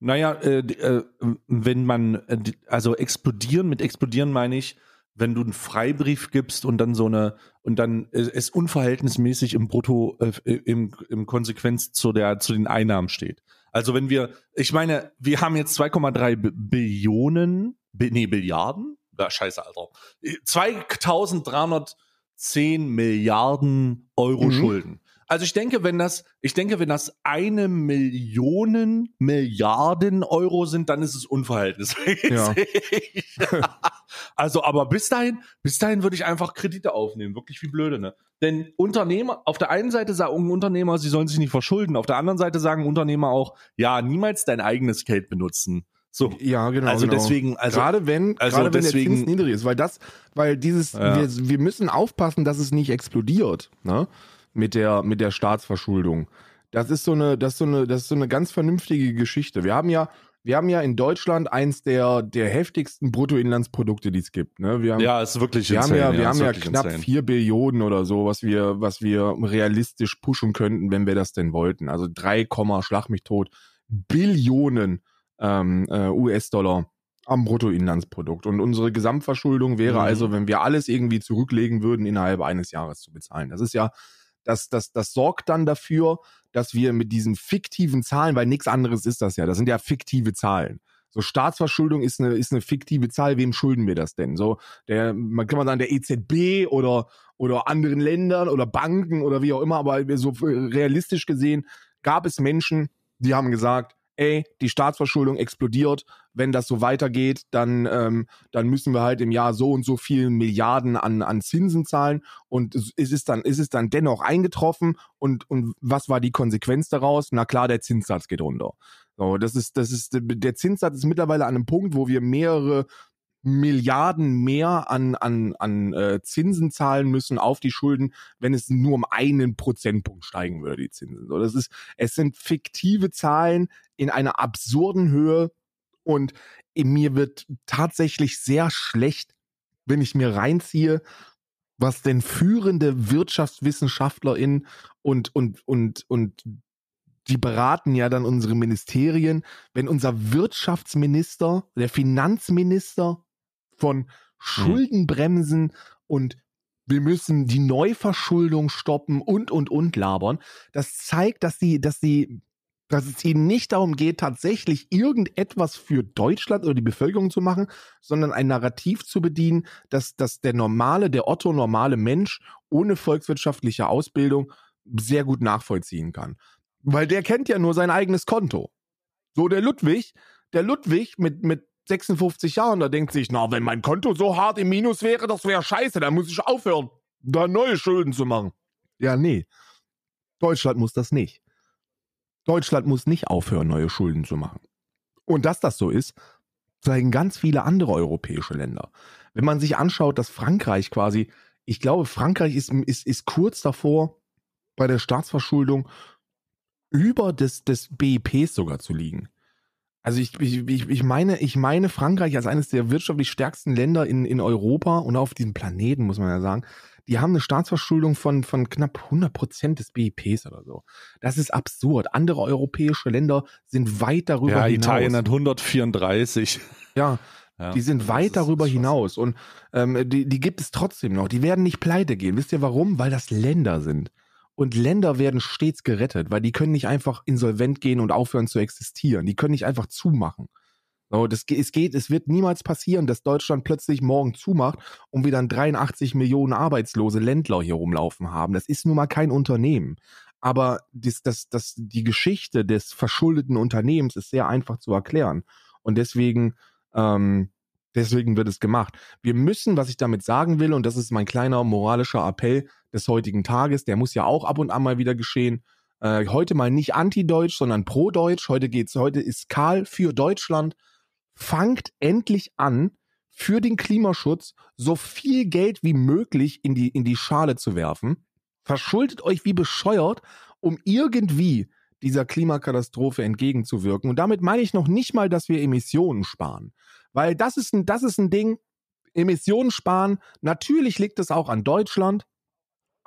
Naja, äh, äh, wenn man, äh, also explodieren, mit explodieren meine ich, wenn du einen Freibrief gibst und dann so eine, und dann es unverhältnismäßig im Brutto, äh, im, im Konsequenz zu der, zu den Einnahmen steht. Also wenn wir, ich meine, wir haben jetzt 2,3 Billionen, nee, Billiarden? Ja, scheiße, Alter. 2310 Milliarden Euro mhm. Schulden. Also ich denke, wenn das, ich denke, wenn das eine Million Milliarden Euro sind, dann ist es unverhältnismäßig. Ja. (laughs) also, aber bis dahin, bis dahin würde ich einfach Kredite aufnehmen, wirklich wie blöde, ne? Denn Unternehmer, auf der einen Seite sagen Unternehmer, sie sollen sich nicht verschulden, auf der anderen Seite sagen Unternehmer auch, ja, niemals dein eigenes Geld benutzen. So. Ja, genau. Also genau. deswegen, also gerade wenn, also gerade wenn deswegen, der Zins niedrig ist, weil das, weil dieses, ja. wir, wir müssen aufpassen, dass es nicht explodiert. Ne? Mit der, mit der Staatsverschuldung. Das ist so eine, das ist so eine, das ist so eine ganz vernünftige Geschichte. Wir haben ja, wir haben ja in Deutschland eins der, der heftigsten Bruttoinlandsprodukte, die es gibt. Ne? Wir haben, ja, ist wirklich wir insane, haben ja, wir haben ja knapp insane. 4 Billionen oder so, was wir, was wir realistisch pushen könnten, wenn wir das denn wollten. Also 3, schlag mich tot, Billionen ähm, äh, US-Dollar am Bruttoinlandsprodukt. Und unsere Gesamtverschuldung wäre mhm. also, wenn wir alles irgendwie zurücklegen würden, innerhalb eines Jahres zu bezahlen. Das ist ja das, das, das sorgt dann dafür, dass wir mit diesen fiktiven Zahlen, weil nichts anderes ist das ja, das sind ja fiktive Zahlen. So Staatsverschuldung ist eine, ist eine fiktive Zahl. Wem schulden wir das denn? So, der, man kann man sagen, der EZB oder, oder anderen Ländern oder Banken oder wie auch immer, aber so realistisch gesehen gab es Menschen, die haben gesagt, ey, die Staatsverschuldung explodiert, wenn das so weitergeht, dann, ähm, dann müssen wir halt im Jahr so und so viel Milliarden an, an Zinsen zahlen und es ist dann, ist es dann dennoch eingetroffen und, und was war die Konsequenz daraus? Na klar, der Zinssatz geht runter. So, das ist, das ist, der Zinssatz ist mittlerweile an einem Punkt, wo wir mehrere Milliarden mehr an, an, an äh, Zinsen zahlen müssen auf die Schulden, wenn es nur um einen Prozentpunkt steigen würde, die Zinsen. So, das ist, es sind fiktive Zahlen in einer absurden Höhe und mir wird tatsächlich sehr schlecht, wenn ich mir reinziehe, was denn führende WirtschaftswissenschaftlerInnen und, und, und, und die beraten ja dann unsere Ministerien, wenn unser Wirtschaftsminister, der Finanzminister von mhm. Schuldenbremsen und wir müssen die Neuverschuldung stoppen und und und labern. Das zeigt, dass sie, dass sie, dass es ihnen nicht darum geht, tatsächlich irgendetwas für Deutschland oder die Bevölkerung zu machen, sondern ein Narrativ zu bedienen, dass, dass der normale, der Otto normale Mensch ohne volkswirtschaftliche Ausbildung sehr gut nachvollziehen kann. Weil der kennt ja nur sein eigenes Konto. So der Ludwig, der Ludwig mit, mit 56 Jahren, da denkt sich, na, wenn mein Konto so hart im Minus wäre, das wäre scheiße, dann muss ich aufhören, da neue Schulden zu machen. Ja, nee. Deutschland muss das nicht. Deutschland muss nicht aufhören, neue Schulden zu machen. Und dass das so ist, zeigen ganz viele andere europäische Länder. Wenn man sich anschaut, dass Frankreich quasi, ich glaube, Frankreich ist, ist, ist kurz davor, bei der Staatsverschuldung über des, des BIPs sogar zu liegen. Also ich, ich, ich, meine, ich meine Frankreich als eines der wirtschaftlich stärksten Länder in, in Europa und auf diesem Planeten, muss man ja sagen, die haben eine Staatsverschuldung von, von knapp 100 Prozent des BIPs oder so. Das ist absurd. Andere europäische Länder sind weit darüber ja, hinaus. Ja, Italien hat 134. Ja, ja, die sind weit darüber hinaus und ähm, die, die gibt es trotzdem noch. Die werden nicht pleite gehen. Wisst ihr warum? Weil das Länder sind. Und Länder werden stets gerettet, weil die können nicht einfach insolvent gehen und aufhören zu existieren. Die können nicht einfach zumachen. So, das, es geht, es wird niemals passieren, dass Deutschland plötzlich morgen zumacht und wir dann 83 Millionen arbeitslose Ländler hier rumlaufen haben. Das ist nun mal kein Unternehmen. Aber das, das, das, die Geschichte des verschuldeten Unternehmens ist sehr einfach zu erklären. Und deswegen, ähm, deswegen wird es gemacht. Wir müssen, was ich damit sagen will, und das ist mein kleiner moralischer Appell, des heutigen Tages. Der muss ja auch ab und an mal wieder geschehen. Äh, heute mal nicht anti-deutsch, sondern pro-deutsch. Heute geht's, heute ist Karl für Deutschland. Fangt endlich an, für den Klimaschutz so viel Geld wie möglich in die, in die Schale zu werfen. Verschuldet euch wie bescheuert, um irgendwie dieser Klimakatastrophe entgegenzuwirken. Und damit meine ich noch nicht mal, dass wir Emissionen sparen. Weil das ist ein, das ist ein Ding, Emissionen sparen. Natürlich liegt es auch an Deutschland.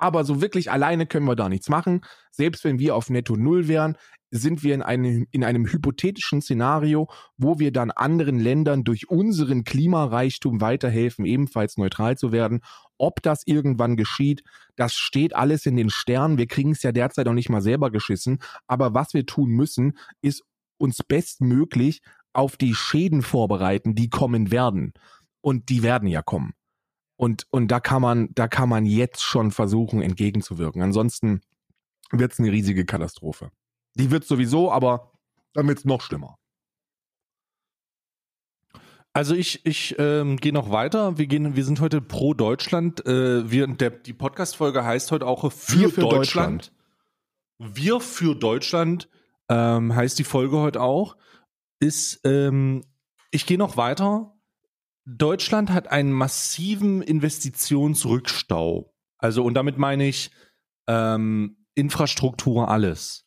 Aber so wirklich alleine können wir da nichts machen. Selbst wenn wir auf Netto Null wären, sind wir in einem, in einem hypothetischen Szenario, wo wir dann anderen Ländern durch unseren Klimareichtum weiterhelfen, ebenfalls neutral zu werden. Ob das irgendwann geschieht, das steht alles in den Sternen. Wir kriegen es ja derzeit auch nicht mal selber geschissen. Aber was wir tun müssen, ist uns bestmöglich auf die Schäden vorbereiten, die kommen werden. Und die werden ja kommen. Und, und da kann man, da kann man jetzt schon versuchen, entgegenzuwirken. Ansonsten wird es eine riesige Katastrophe. Die wird sowieso, aber dann wird es noch schlimmer. Also ich, ich ähm, gehe noch weiter. Wir gehen, wir sind heute pro Deutschland. Äh, wir, der, die Podcast-Folge heißt heute auch für, für Deutschland. Deutschland. Wir für Deutschland ähm, heißt die Folge heute auch. Ist, ähm, ich gehe noch weiter. Deutschland hat einen massiven Investitionsrückstau. Also, und damit meine ich ähm, Infrastruktur alles.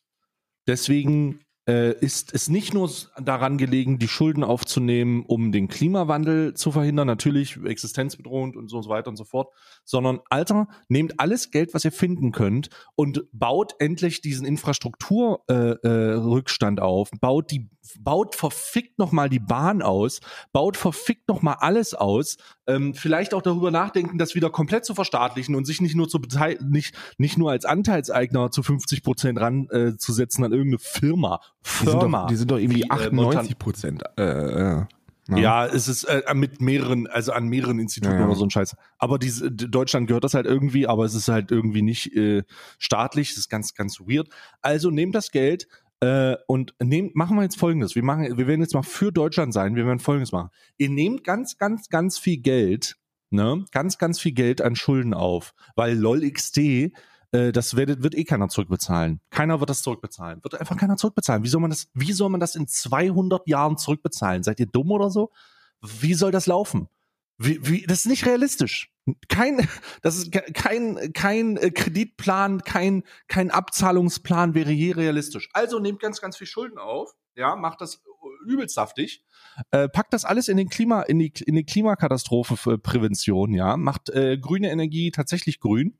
Deswegen ist es nicht nur daran gelegen, die Schulden aufzunehmen, um den Klimawandel zu verhindern, natürlich existenzbedrohend und so weiter und so fort, sondern Alter, nehmt alles Geld, was ihr finden könnt und baut endlich diesen Infrastrukturrückstand äh, äh, auf, baut die baut verfickt noch mal die Bahn aus, baut verfickt noch mal alles aus, ähm, vielleicht auch darüber nachdenken, das wieder komplett zu verstaatlichen und sich nicht nur zu nicht nicht nur als Anteilseigner zu 50 Prozent ran äh, zu setzen an irgendeine Firma. Firma. Die sind doch, die sind doch irgendwie 98 äh, Prozent. Äh, äh. Ja. ja, es ist äh, mit mehreren, also an mehreren Instituten ja, oder so ein Scheiß. Aber diese, Deutschland gehört das halt irgendwie, aber es ist halt irgendwie nicht äh, staatlich. Das ist ganz, ganz weird. Also nehmt das Geld, äh, und nehmt, machen wir jetzt folgendes. Wir machen, wir werden jetzt mal für Deutschland sein. Wir werden folgendes machen. Ihr nehmt ganz, ganz, ganz viel Geld, ne, ganz, ganz viel Geld an Schulden auf, weil LOLXD, äh, das wird, wird eh keiner zurückbezahlen. Keiner wird das zurückbezahlen. Wird einfach keiner zurückbezahlen. Wie soll man das, wie soll man das in 200 Jahren zurückbezahlen? Seid ihr dumm oder so? Wie soll das laufen? Wie, wie, das ist nicht realistisch. Kein, (laughs) das ist kein, kein äh, Kreditplan, kein, kein Abzahlungsplan wäre je realistisch. Also nehmt ganz, ganz viel Schulden auf, ja, macht das übelst saftig, äh, packt das alles in den Klima, in die, in die Klimakatastrophe für Prävention, ja, macht äh, grüne Energie tatsächlich grün,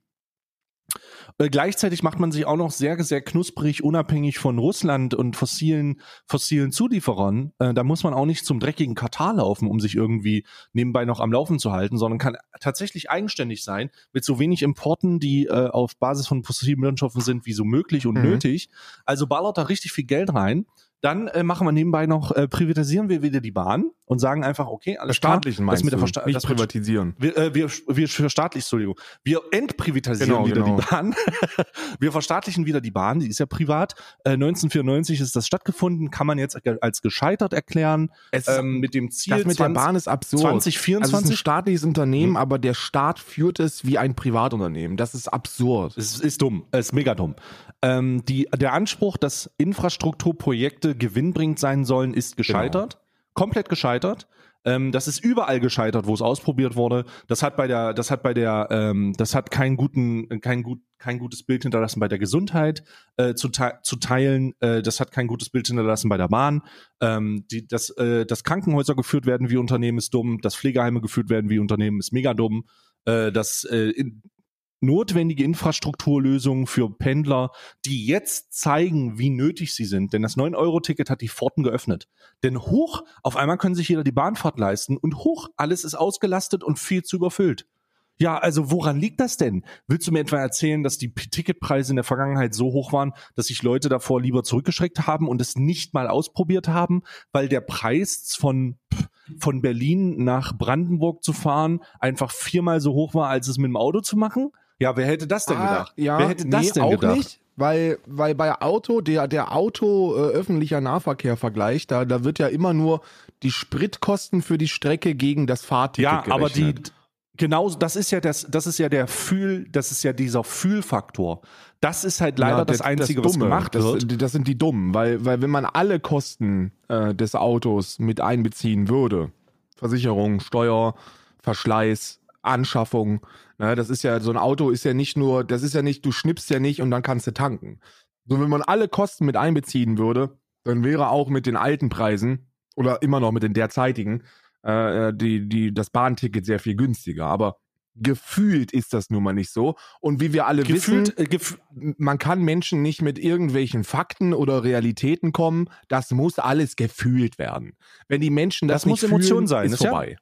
äh, gleichzeitig macht man sich auch noch sehr, sehr knusprig, unabhängig von Russland und fossilen, fossilen Zulieferern. Äh, da muss man auch nicht zum dreckigen Katar laufen, um sich irgendwie nebenbei noch am Laufen zu halten, sondern kann tatsächlich eigenständig sein, mit so wenig Importen, die äh, auf Basis von fossilen Brennstoffen sind, wie so möglich und mhm. nötig. Also ballert da richtig viel Geld rein. Dann äh, machen wir nebenbei noch, äh, privatisieren wir wieder die Bahn und sagen einfach, okay, alles Verstaatlichen klar, das mit der Versta nicht das privatisieren. Wir, äh, wir, wir verstaatlichen, Entschuldigung, wir entprivatisieren genau, wieder genau. die Bahn. (laughs) wir verstaatlichen wieder die Bahn, die ist ja privat. Äh, 1994 ist das stattgefunden, kann man jetzt als gescheitert erklären. Es, ähm, mit dem Ziel, das mit 20, der Bahn ist absurd. 2024. Also es ist ein staatliches Unternehmen, hm. aber der Staat führt es wie ein Privatunternehmen. Das ist absurd. Es ist dumm, es ist mega dumm. Ähm, die, der Anspruch, dass Infrastrukturprojekte gewinnbringend sein sollen, ist gescheitert. Genau. Komplett gescheitert. Ähm, das ist überall gescheitert, wo es ausprobiert wurde. Das hat bei der, das hat bei der, ähm, das hat keinen guten, kein gut, kein gutes Bild hinterlassen bei der Gesundheit äh, zu, te zu teilen. Äh, das hat kein gutes Bild hinterlassen bei der Bahn. Ähm, die, dass, äh, dass Krankenhäuser geführt werden wie Unternehmen ist dumm. Dass Pflegeheime geführt werden wie Unternehmen ist mega dumm. Äh, dass äh, in, notwendige Infrastrukturlösungen für Pendler, die jetzt zeigen, wie nötig sie sind. Denn das 9-Euro-Ticket hat die Pforten geöffnet. Denn hoch, auf einmal können sich jeder die Bahnfahrt leisten und hoch, alles ist ausgelastet und viel zu überfüllt. Ja, also woran liegt das denn? Willst du mir etwa erzählen, dass die Ticketpreise in der Vergangenheit so hoch waren, dass sich Leute davor lieber zurückgeschreckt haben und es nicht mal ausprobiert haben, weil der Preis von von Berlin nach Brandenburg zu fahren einfach viermal so hoch war, als es mit dem Auto zu machen? Ja, wer hätte das denn ah, gedacht? Ja, wer hätte das nee, denn auch gedacht? Nicht, weil, weil bei Auto, der, der Auto äh, öffentlicher Nahverkehr-Vergleich, da, da wird ja immer nur die Spritkosten für die Strecke gegen das Fahrticket Ja, gerechnet. aber die, genau, das ist ja das, das ist ja der Fühl, das ist ja dieser Fühlfaktor. Das ist halt leider ja, das, das Einzige, das Dumme, was gemacht wird. Das, das, sind die Dummen, weil, weil wenn man alle Kosten äh, des Autos mit einbeziehen würde, Versicherung, Steuer, Verschleiß, Anschaffung. Ne, das ist ja, so ein Auto ist ja nicht nur, das ist ja nicht, du schnippst ja nicht und dann kannst du tanken. So, wenn man alle Kosten mit einbeziehen würde, dann wäre auch mit den alten Preisen oder immer noch mit den derzeitigen äh, die, die, das Bahnticket sehr viel günstiger. Aber gefühlt ist das nun mal nicht so. Und wie wir alle Gefühlt, wissen, äh, gef man kann Menschen nicht mit irgendwelchen Fakten oder Realitäten kommen. Das muss alles gefühlt werden. Wenn die Menschen das, Das muss nicht Emotion fühlen, sein, ist ist ja- vorbei.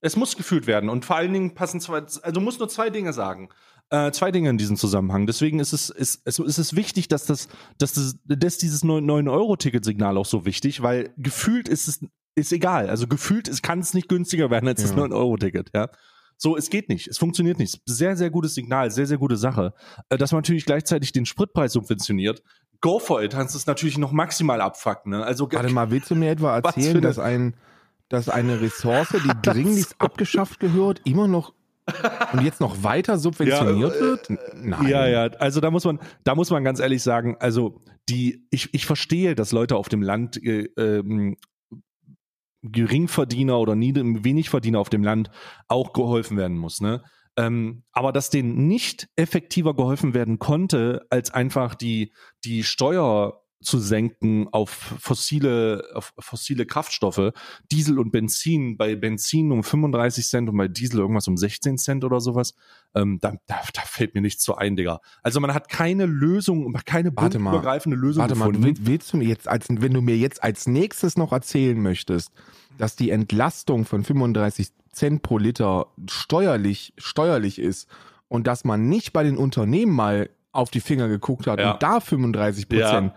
Es muss gefühlt werden und vor allen Dingen passen zwei, also du musst nur zwei Dinge sagen. Äh, zwei Dinge in diesem Zusammenhang. Deswegen ist es, ist, es, ist es wichtig, dass das, dass das, dass dieses 9-Euro-Ticket-Signal auch so wichtig, weil gefühlt ist es, ist egal. Also gefühlt ist, kann es nicht günstiger werden als das Ja. 9-Euro-Ticket, ja. So, es geht nicht. Es funktioniert nicht. Sehr, sehr gutes Signal, sehr, sehr gute Sache. Äh, dass man natürlich gleichzeitig den Spritpreis subventioniert. Go for it, kannst du es natürlich noch maximal abfucken, ne? Also, Warte mal, willst du mir etwa erzählen, dass, ein, dass eine Ressource, die (laughs) dringlichst abgeschafft gehört, immer noch und jetzt noch weiter subventioniert Ja, äh, wird? Nein. Ja, ja, also da muss man, da muss man ganz ehrlich sagen, also die, ich, ich verstehe, dass Leute auf dem Land äh, ähm, Geringverdiener oder Wenigverdiener auf dem Land auch geholfen werden muss, ne? Ähm, aber dass denen nicht effektiver geholfen werden konnte, als einfach die, die Steuer zu senken auf fossile, auf fossile Kraftstoffe, Diesel und Benzin, bei Benzin um 35 Cent und bei Diesel irgendwas um 16 Cent oder sowas, ähm, da, da, da fällt mir nichts so ein, Digga. Also man hat keine Lösung, keine mal. bundübergreifende Lösung Warte mal, gefunden. willst, willst du mir jetzt, als, wenn du mir jetzt als nächstes noch erzählen möchtest, dass die Entlastung von 35 Cent pro Liter steuerlich, steuerlich ist und dass man nicht bei den Unternehmen mal auf die Finger geguckt hat Ja. und da 35 Prozent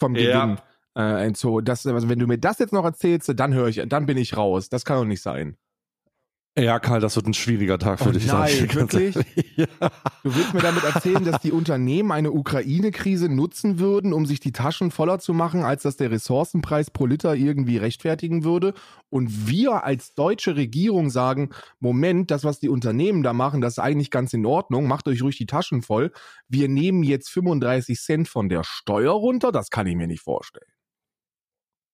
vom Ja. Gewinn äh, entzogen. Das, also wenn du mir das jetzt noch erzählst, dann höre ich, dann bin ich raus. Das kann doch nicht sein. Ja, Karl, das wird ein schwieriger Tag für Oh dich. nein, sag ich dir ganz wirklich? (laughs) ja. Du willst mir damit erzählen, dass die Unternehmen eine Ukraine-Krise nutzen würden, um sich die Taschen voller zu machen, als dass der Ressourcenpreis pro Liter irgendwie rechtfertigen würde. Und wir als deutsche Regierung sagen, Moment, das, was die Unternehmen da machen, das ist eigentlich ganz in Ordnung, macht euch ruhig die Taschen voll. Wir nehmen jetzt 35 Cent von der Steuer runter, das kann ich mir nicht vorstellen.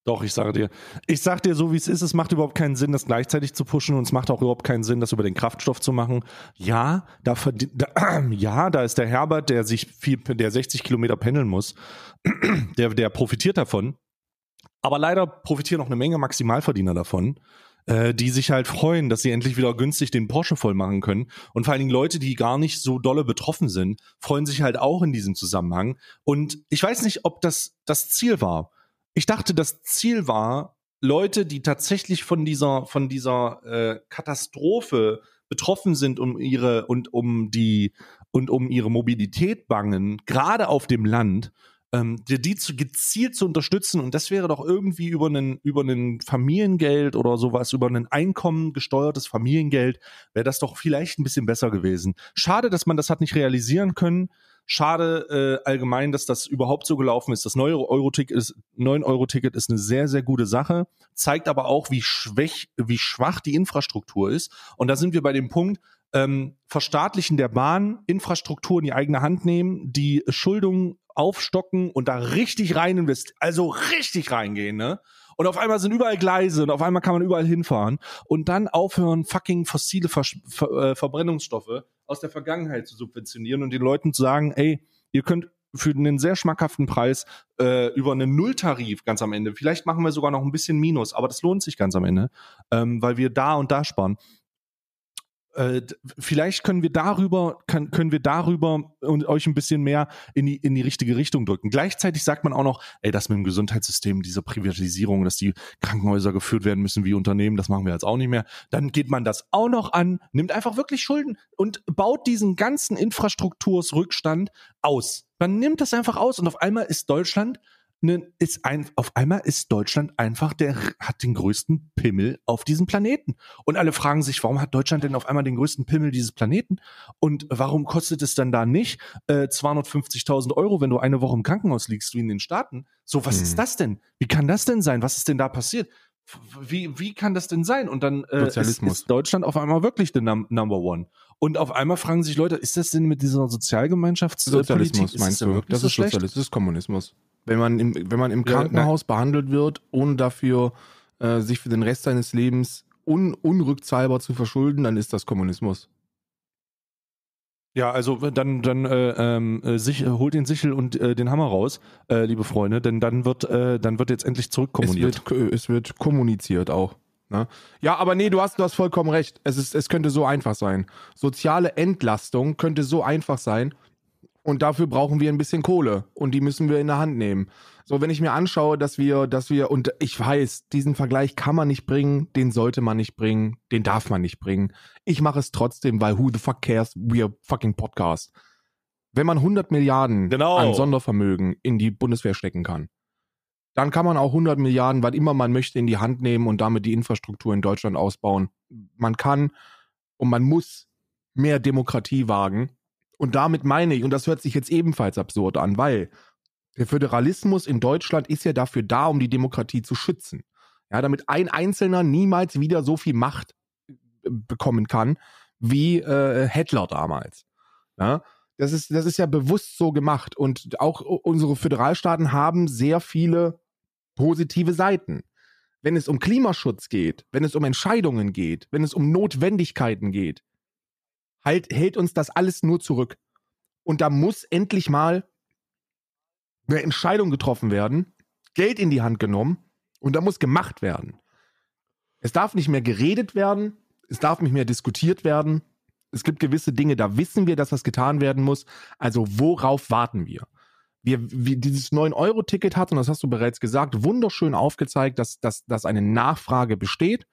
Doch, ich sage dir. Ich sag dir so, wie es ist. Es macht überhaupt keinen Sinn, das gleichzeitig zu pushen und es macht auch überhaupt keinen Sinn, das über den Kraftstoff zu machen. Ja, da, da, (clears throat) ja, da ist der Herbert, der sich viel, der 60 Kilometer pendeln muss, (clears throat) der, der profitiert davon. Aber leider profitieren auch eine Menge Maximalverdiener davon, äh, die sich halt freuen, dass sie endlich wieder günstig den Porsche voll machen können. Und vor allen Dingen Leute, die gar nicht so dolle betroffen sind, freuen sich halt auch in diesem Zusammenhang. Und ich weiß nicht, ob das das Ziel war. Ich dachte, das Ziel war, Leute, die tatsächlich von dieser, von dieser äh, Katastrophe betroffen sind um ihre und um die und um ihre Mobilität bangen, gerade auf dem Land, ähm, die, die zu, gezielt zu unterstützen und das wäre doch irgendwie über einen über einen Familiengeld oder sowas über ein Einkommen gesteuertes Familiengeld wäre das doch vielleicht ein bisschen besser gewesen. Schade, dass man das hat nicht realisieren können. Schade äh, allgemein, dass das überhaupt so gelaufen ist. Das 9-Euro-Ticket ist, 9-Euro-Ticket ist eine sehr, sehr gute Sache, zeigt aber auch, wie, schwäch, wie schwach die Infrastruktur ist. Und da sind wir bei dem Punkt, ähm, Verstaatlichen der Bahn, Infrastruktur in die eigene Hand nehmen, die Schuldung aufstocken und da richtig rein investieren, also richtig reingehen, ne? Und auf einmal sind überall Gleise und auf einmal kann man überall hinfahren und dann aufhören, fucking fossile Ver Ver äh, Verbrennungsstoffe aus der Vergangenheit zu subventionieren und den Leuten zu sagen, ey, ihr könnt für einen sehr schmackhaften Preis äh, über einen Nulltarif ganz am Ende, vielleicht machen wir sogar noch ein bisschen Minus, aber das lohnt sich ganz am Ende, ähm, weil wir da und da sparen äh, vielleicht können wir darüber, kann, können wir darüber und euch ein bisschen mehr in die, in die richtige Richtung drücken. Gleichzeitig sagt man auch noch, ey, das mit dem Gesundheitssystem, diese Privatisierung, dass die Krankenhäuser geführt werden müssen wie Unternehmen, das machen wir jetzt auch nicht mehr. Dann geht man das auch noch an, nimmt einfach wirklich Schulden und baut diesen ganzen Infrastruktursrückstand aus. Man nimmt das einfach aus und auf einmal ist Deutschland ne, ist ein, auf einmal ist Deutschland einfach der, hat den größten Pimmel auf diesem Planeten. Und alle fragen sich, warum hat Deutschland denn auf einmal den größten Pimmel dieses Planeten? Und warum kostet es dann da nicht äh, 250.000 Euro, wenn du eine Woche im Krankenhaus liegst, wie in den Staaten? So, was Hm. ist das denn? Wie kann das denn sein? Was ist denn da passiert? Wie, wie kann das denn sein? Und dann äh, ist, Sozialismus. ist Deutschland auf einmal wirklich der Num Number One. Und auf einmal fragen sich Leute, ist das denn mit dieser Sozialgemeinschaftspolitik? Sozialismus ist meinst du? Das ist schlecht? Sozialismus, das ist Kommunismus. Wenn man im, wenn man im Ja, Krankenhaus behandelt wird, ohne dafür äh, sich für den Rest seines Lebens un unrückzahlbar zu verschulden, dann ist das Kommunismus. Ja, also dann, dann äh, ähm, äh, sich, äh, holt den Sichel und äh, den Hammer raus, äh, liebe Freunde, denn dann wird, äh, dann wird jetzt endlich zurückkommuniziert. Es wird, es wird kommuniziert auch. Ne? Ja, aber nee, du hast, du hast vollkommen recht. Es, ist, es könnte so einfach sein. Soziale Entlastung könnte so einfach sein. Und dafür brauchen wir ein bisschen Kohle. Und die müssen wir in der Hand nehmen. So, wenn ich mir anschaue, dass wir, dass wir, und ich weiß, diesen Vergleich kann man nicht bringen, den sollte man nicht bringen, den darf man nicht bringen. Ich mache es trotzdem, weil who the fuck cares? We're fucking Podcast. Wenn man 100 Milliarden Genau. an Sondervermögen in die Bundeswehr stecken kann, dann kann man auch 100 Milliarden, was immer man möchte, in die Hand nehmen und damit die Infrastruktur in Deutschland ausbauen. Man kann und man muss mehr Demokratie wagen. Und damit meine ich, und das hört sich jetzt ebenfalls absurd an, weil der Föderalismus in Deutschland ist ja dafür da, um die Demokratie zu schützen. Ja, damit ein Einzelner niemals wieder so viel Macht äh, bekommen kann wie äh, Hitler damals. Ja, das ist, das ist ja bewusst so gemacht. Und auch unsere Föderalstaaten haben sehr viele positive Seiten. Wenn es um Klimaschutz geht, wenn es um Entscheidungen geht, wenn es um Notwendigkeiten geht, halt, hält uns das alles nur zurück. Und da muss endlich mal eine Entscheidung getroffen werden, Geld in die Hand genommen und da muss gemacht werden. Es darf nicht mehr geredet werden, es darf nicht mehr diskutiert werden. Es gibt gewisse Dinge, da wissen wir, dass das getan werden muss. Also worauf warten wir? Wir, wir dieses 9-Euro-Ticket hat, und das hast du bereits gesagt, wunderschön aufgezeigt, dass, dass, dass eine Nachfrage besteht,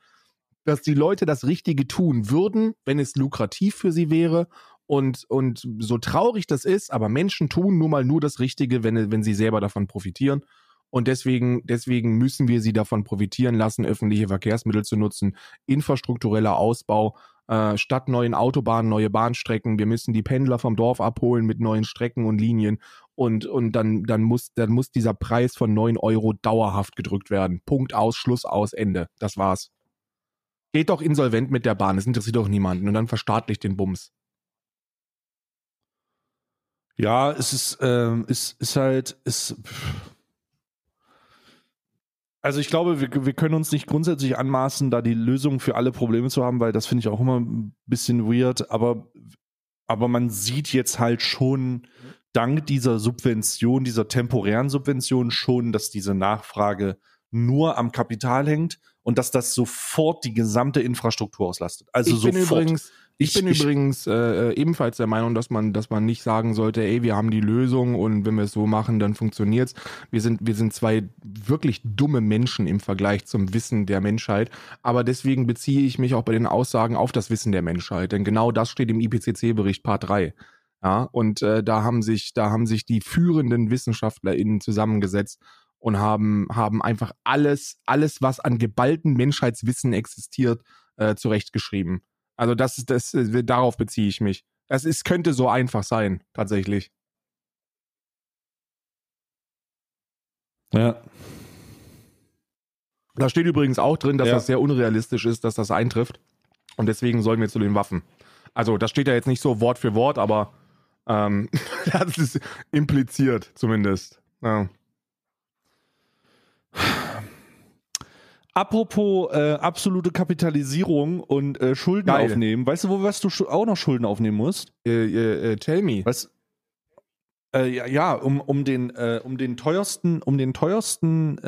dass die Leute das Richtige tun würden, wenn es lukrativ für sie wäre. Und, und so traurig das ist, aber Menschen tun nun mal nur das Richtige, wenn, wenn sie selber davon profitieren. Und deswegen, deswegen müssen wir sie davon profitieren lassen, öffentliche Verkehrsmittel zu nutzen, infrastruktureller Ausbau, äh, statt neuen Autobahnen, neue Bahnstrecken. Wir müssen die Pendler vom Dorf abholen mit neuen Strecken und Linien. Und, und dann, dann, muss, dann muss dieser Preis von 9 Euro dauerhaft gedrückt werden. Punkt aus, Schluss aus, Ende. Das war's. Geht doch insolvent mit der Bahn, das interessiert doch niemanden. Und dann verstaatlicht den Bums. Ja, es ist, ähm, ist, ist halt, ist. Also ich glaube, wir, wir können uns nicht grundsätzlich anmaßen, da die Lösung für alle Probleme zu haben, weil das finde ich auch immer ein bisschen weird, aber, aber man sieht jetzt halt schon dank dieser Subvention, dieser temporären Subvention schon, dass diese Nachfrage nur am Kapital hängt und dass das sofort die gesamte Infrastruktur auslastet. Also ich bin sofort. übrigens, ich, bin ich- übrigens äh, äh, ebenfalls der Meinung, dass man, dass man nicht sagen sollte, ey, wir haben die Lösung und wenn wir es so machen, dann funktioniert's. Wir sind, wir sind zwei wirklich dumme Menschen im Vergleich zum Wissen der Menschheit. Aber deswegen beziehe ich mich auch bei den Aussagen auf das Wissen der Menschheit. Denn genau das steht im IPCC-Bericht Part 3. Ja, und äh, da haben sich, da haben sich die führenden WissenschaftlerInnen zusammengesetzt und haben, haben einfach alles, alles, was an geballten Menschheitswissen existiert, äh, zurechtgeschrieben. Also das ist, das, äh, darauf beziehe ich mich. Es ist, könnte so einfach sein, tatsächlich. Ja. Da steht übrigens auch drin, dass Ja. das sehr unrealistisch ist, dass das eintrifft. Und deswegen sollen wir zu den Waffen. Also, das steht ja jetzt nicht so Wort für Wort, aber ähm, (laughs) das ist impliziert zumindest. Ja. Apropos äh, absolute Kapitalisierung und äh, Schulden Geil. aufnehmen. Weißt du, wo was du auch noch Schulden aufnehmen musst? Äh, äh, äh, tell me. Was? Äh, ja, ja, um, um den um den teuersten um den teuersten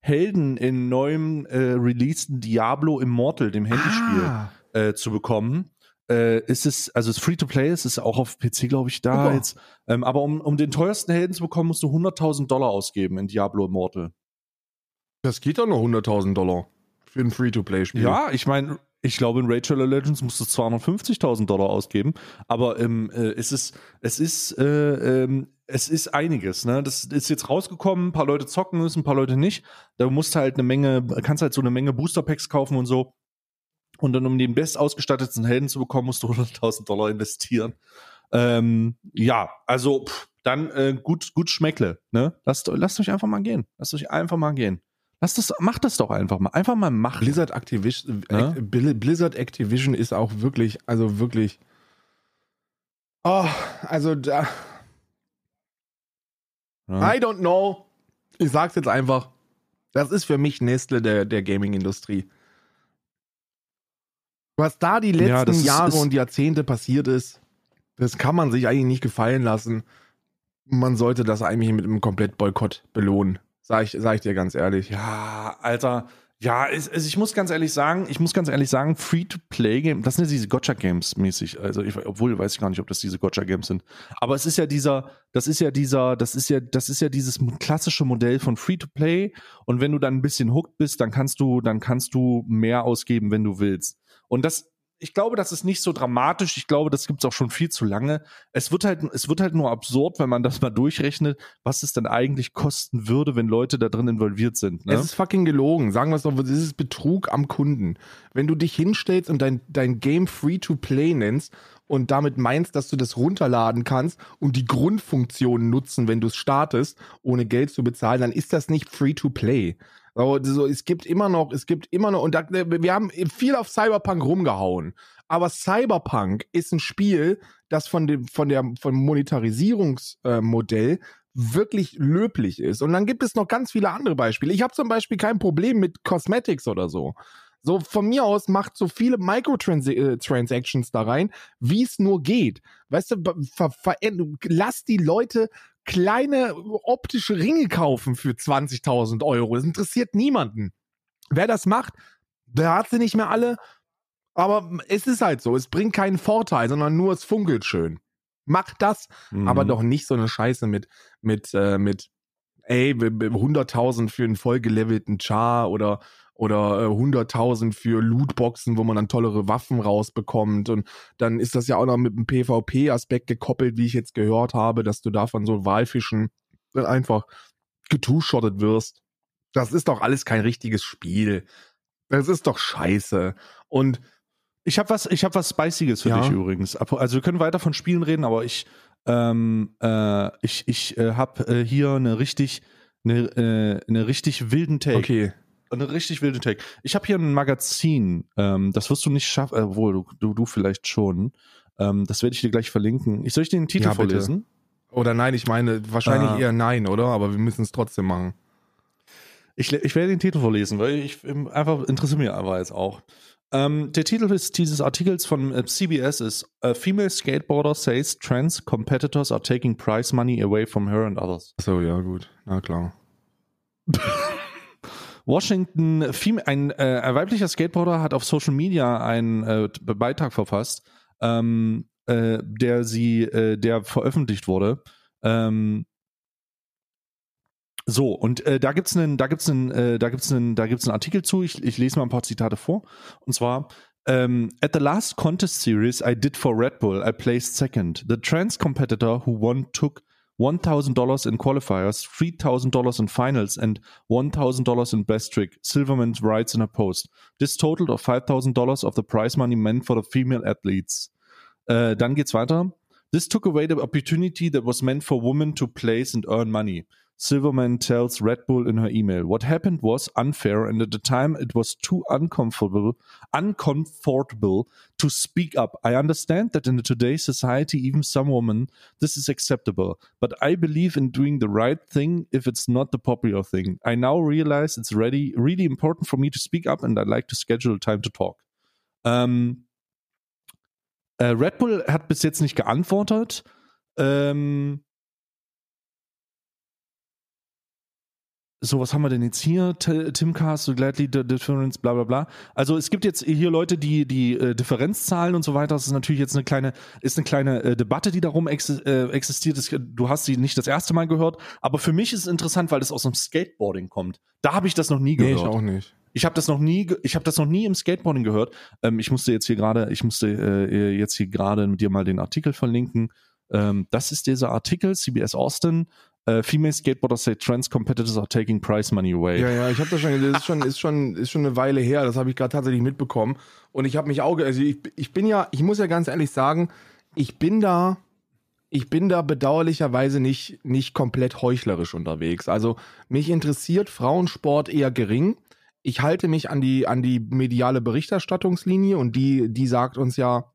Helden in neuem äh, releaseden Diablo Immortal, dem Handyspiel, Ah, äh, zu bekommen. Ist es, also es ist free to play, es ist auch auf PC, glaube ich, da Super. jetzt. Ähm, aber um, um den teuersten Helden zu bekommen, musst du 100.000 Dollar ausgeben in Diablo Immortal. Das geht doch nur 100.000 Dollar für ein Free-to-Play-Spiel. Ja, ich meine, ich glaube, in Rachel Legends musst du 250.000 Dollar ausgeben, aber ähm, äh, es ist, es ist, äh, ähm, es ist einiges. Ne? Das ist jetzt rausgekommen, ein paar Leute zocken müssen, ein paar Leute nicht. Da musst du halt eine Menge, kannst halt so eine Menge Booster Packs kaufen und so. Und dann, um den best ausgestatteten Helden zu bekommen, musst du (laughs) 100.000 Dollar investieren. Ähm, ja, also pff, dann äh, gut, gut Schmeckle. Ne? Lasst, lasst euch einfach mal gehen. Lasst euch einfach mal gehen. Lasst das, macht das doch einfach mal. Einfach mal machen. Blizzard Activision, Ja? Bli- Blizzard Activision ist auch wirklich, also wirklich. Oh, also da. Ja. I don't know. Ich sag's jetzt einfach. Das ist für mich Nestle der, der Gaming-Industrie. Was da die letzten Ja, Jahre ist- und Jahrzehnte passiert ist, das kann man sich eigentlich nicht gefallen lassen. Man sollte das eigentlich mit einem Komplett-Boykott belohnen. Sag ich, sag ich dir ganz ehrlich. Ja, Alter. Ja, es, ich muss ganz ehrlich sagen, ich muss ganz ehrlich sagen, Free-to-Play-Game, das sind ja diese Gotcha-Games mäßig. Also, ich, obwohl weiß ich gar nicht, ob das diese Gotcha-Games sind. Aber es ist ja dieser, das ist ja dieser, das ist ja, das ist ja dieses klassische Modell von Free-to-Play. Und wenn du dann ein bisschen hooked bist, dann kannst du, dann kannst du mehr ausgeben, wenn du willst. Und das, ich glaube, das ist nicht so dramatisch. Ich glaube, das gibt's auch schon viel zu lange. Es wird halt, es wird halt nur absurd, wenn man das mal durchrechnet, was es dann eigentlich kosten würde, wenn Leute da drin involviert sind. Ne? Es ist fucking gelogen. Sagen wir es doch, es ist Betrug am Kunden. Wenn du dich hinstellst und dein, dein Game Free-to-Play nennst und damit meinst, dass du das runterladen kannst und die Grundfunktionen nutzen, wenn du es startest, ohne Geld zu bezahlen, dann ist das nicht Free-to-Play. So, so, es gibt immer noch, es gibt immer noch, und da, wir haben viel auf Cyberpunk rumgehauen. Aber Cyberpunk ist ein Spiel, das von dem, von der, vom Monetarisierungsmodell wirklich löblich ist. Und dann gibt es noch ganz viele andere Beispiele. Ich habe zum Beispiel kein Problem mit Cosmetics oder so. So von mir aus macht so viele Microtransactions da rein, wie es nur geht. Weißt du, ver, ver, lass die Leute kleine optische Ringe kaufen für 20.000 Euro. Das interessiert niemanden. Wer das macht, der hat sie nicht mehr alle. Aber es ist halt so. Es bringt keinen Vorteil, sondern nur es funkelt schön. Macht das, Mhm. aber doch nicht so eine Scheiße mit, mit, äh, mit, ey, 100.000 für einen vollgelevelten Char oder, oder äh, 100.000 für Lootboxen, wo man dann tollere Waffen rausbekommt. Und dann ist das ja auch noch mit einem PvP-Aspekt gekoppelt, wie ich jetzt gehört habe, dass du da von so Walfischen dann einfach getushottet wirst. Das ist doch alles kein richtiges Spiel. Das ist doch scheiße. Und Ich habe was, ich habe was Spiciges für Ja. dich übrigens. Also wir können weiter von Spielen reden, aber ich, ähm, äh, ich, ich äh, habe äh, hier eine richtig, eine, äh, eine richtig wilden Take. okay. Eine richtig wilde Take. Ich habe hier ein Magazin. Ähm, das wirst du nicht schaffen, äh, wohl du, du, du vielleicht schon. Ähm, das werde ich dir gleich verlinken. Ich soll ich dir den Titel Ja, vorlesen? Oder nein, ich meine, wahrscheinlich Ah. eher nein, oder? Aber wir müssen es trotzdem machen. Ich, ich werde den Titel vorlesen, weil ich einfach interessiert mich aber jetzt auch. Ähm, der Titel dieses Artikels von äh, CBS ist A Female Skateboarder says trans competitors are taking prize money away from her and others. Achso, ja, gut. Na klar. (laughs) Washington, ein, äh, weiblicher Skateboarder hat auf Social Media einen äh, Beitrag verfasst, ähm, äh, der sie, äh, der veröffentlicht wurde. Ähm, so, und äh, da gibt's einen, da gibt's einen, äh, da gibt's einen, da gibt's einen Artikel zu. Ich, ich lese mal ein paar Zitate vor. Und zwar, um, at the last contest series I did for Red Bull, I placed second. The trans competitor who won took $1,000 in qualifiers, $3,000 in finals, and $1,000 in best trick. Silverman writes in a post. This totaled of $5,000 of the prize money meant for the female athletes. Äh, dann geht's weiter. This took away the opportunity that was meant for women to place and earn money. Silverman tells Red Bull in her email. What happened was unfair, and at the time it was too uncomfortable, uncomfortable to speak up. I understand that in today's society, even some women, this is acceptable. But I believe in doing the right thing if it's not the popular thing. I now realize it's ready, really important for me to speak up, and I'd like to schedule time to talk. Ähm, äh, Red Bull hat bis jetzt nicht geantwortet. Ähm, so, was haben wir denn jetzt hier? Timcast, Gladly Difference, bla bla bla. Also es gibt jetzt hier Leute, die die äh, Differenzzahlen und so weiter. Das ist natürlich jetzt eine kleine, ist eine kleine äh, Debatte, die darum ex äh, existiert. Das, du hast sie nicht das erste Mal gehört, aber für mich ist es interessant, weil das aus dem Skateboarding kommt. Da habe ich das noch nie Nee, gehört. ich auch nicht. Ich habe das noch nie, ich habe das noch nie im Skateboarding gehört. Ähm, ich musste jetzt hier gerade, ich musste äh, jetzt hier gerade mit dir mal den Artikel verlinken. Ähm, das ist dieser Artikel, CBS Austin. Äh, Female Skateboarders say trans competitors are taking prize money away. Ja, ja, ich habe das schon, das ist schon, ist schon, ist schon eine Weile her. Das habe ich gerade tatsächlich mitbekommen. Und ich habe mich auch, also ich, ich bin ja, ich muss ja ganz ehrlich sagen, ich bin da, ich bin da bedauerlicherweise nicht, nicht komplett heuchlerisch unterwegs. Also mich interessiert Frauensport eher gering. Ich halte mich an die, an die mediale Berichterstattungslinie und die, die sagt uns ja,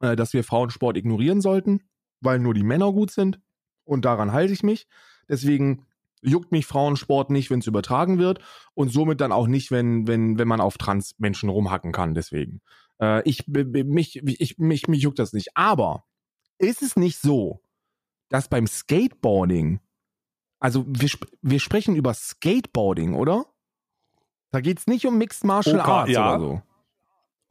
äh, dass wir Frauensport ignorieren sollten, weil nur die Männer gut sind. Und daran halte ich mich. Deswegen Juckt mich Frauensport nicht, wenn es übertragen wird und somit dann auch nicht, wenn, wenn, wenn man auf Trans-Menschen rumhacken kann, deswegen. Äh, ich, mich, ich, mich, mich juckt das nicht. Aber ist es nicht so, dass beim Skateboarding, also wir, wir sprechen über Skateboarding, oder? Da geht's nicht um Mixed Martial Okay, Arts ja. oder so.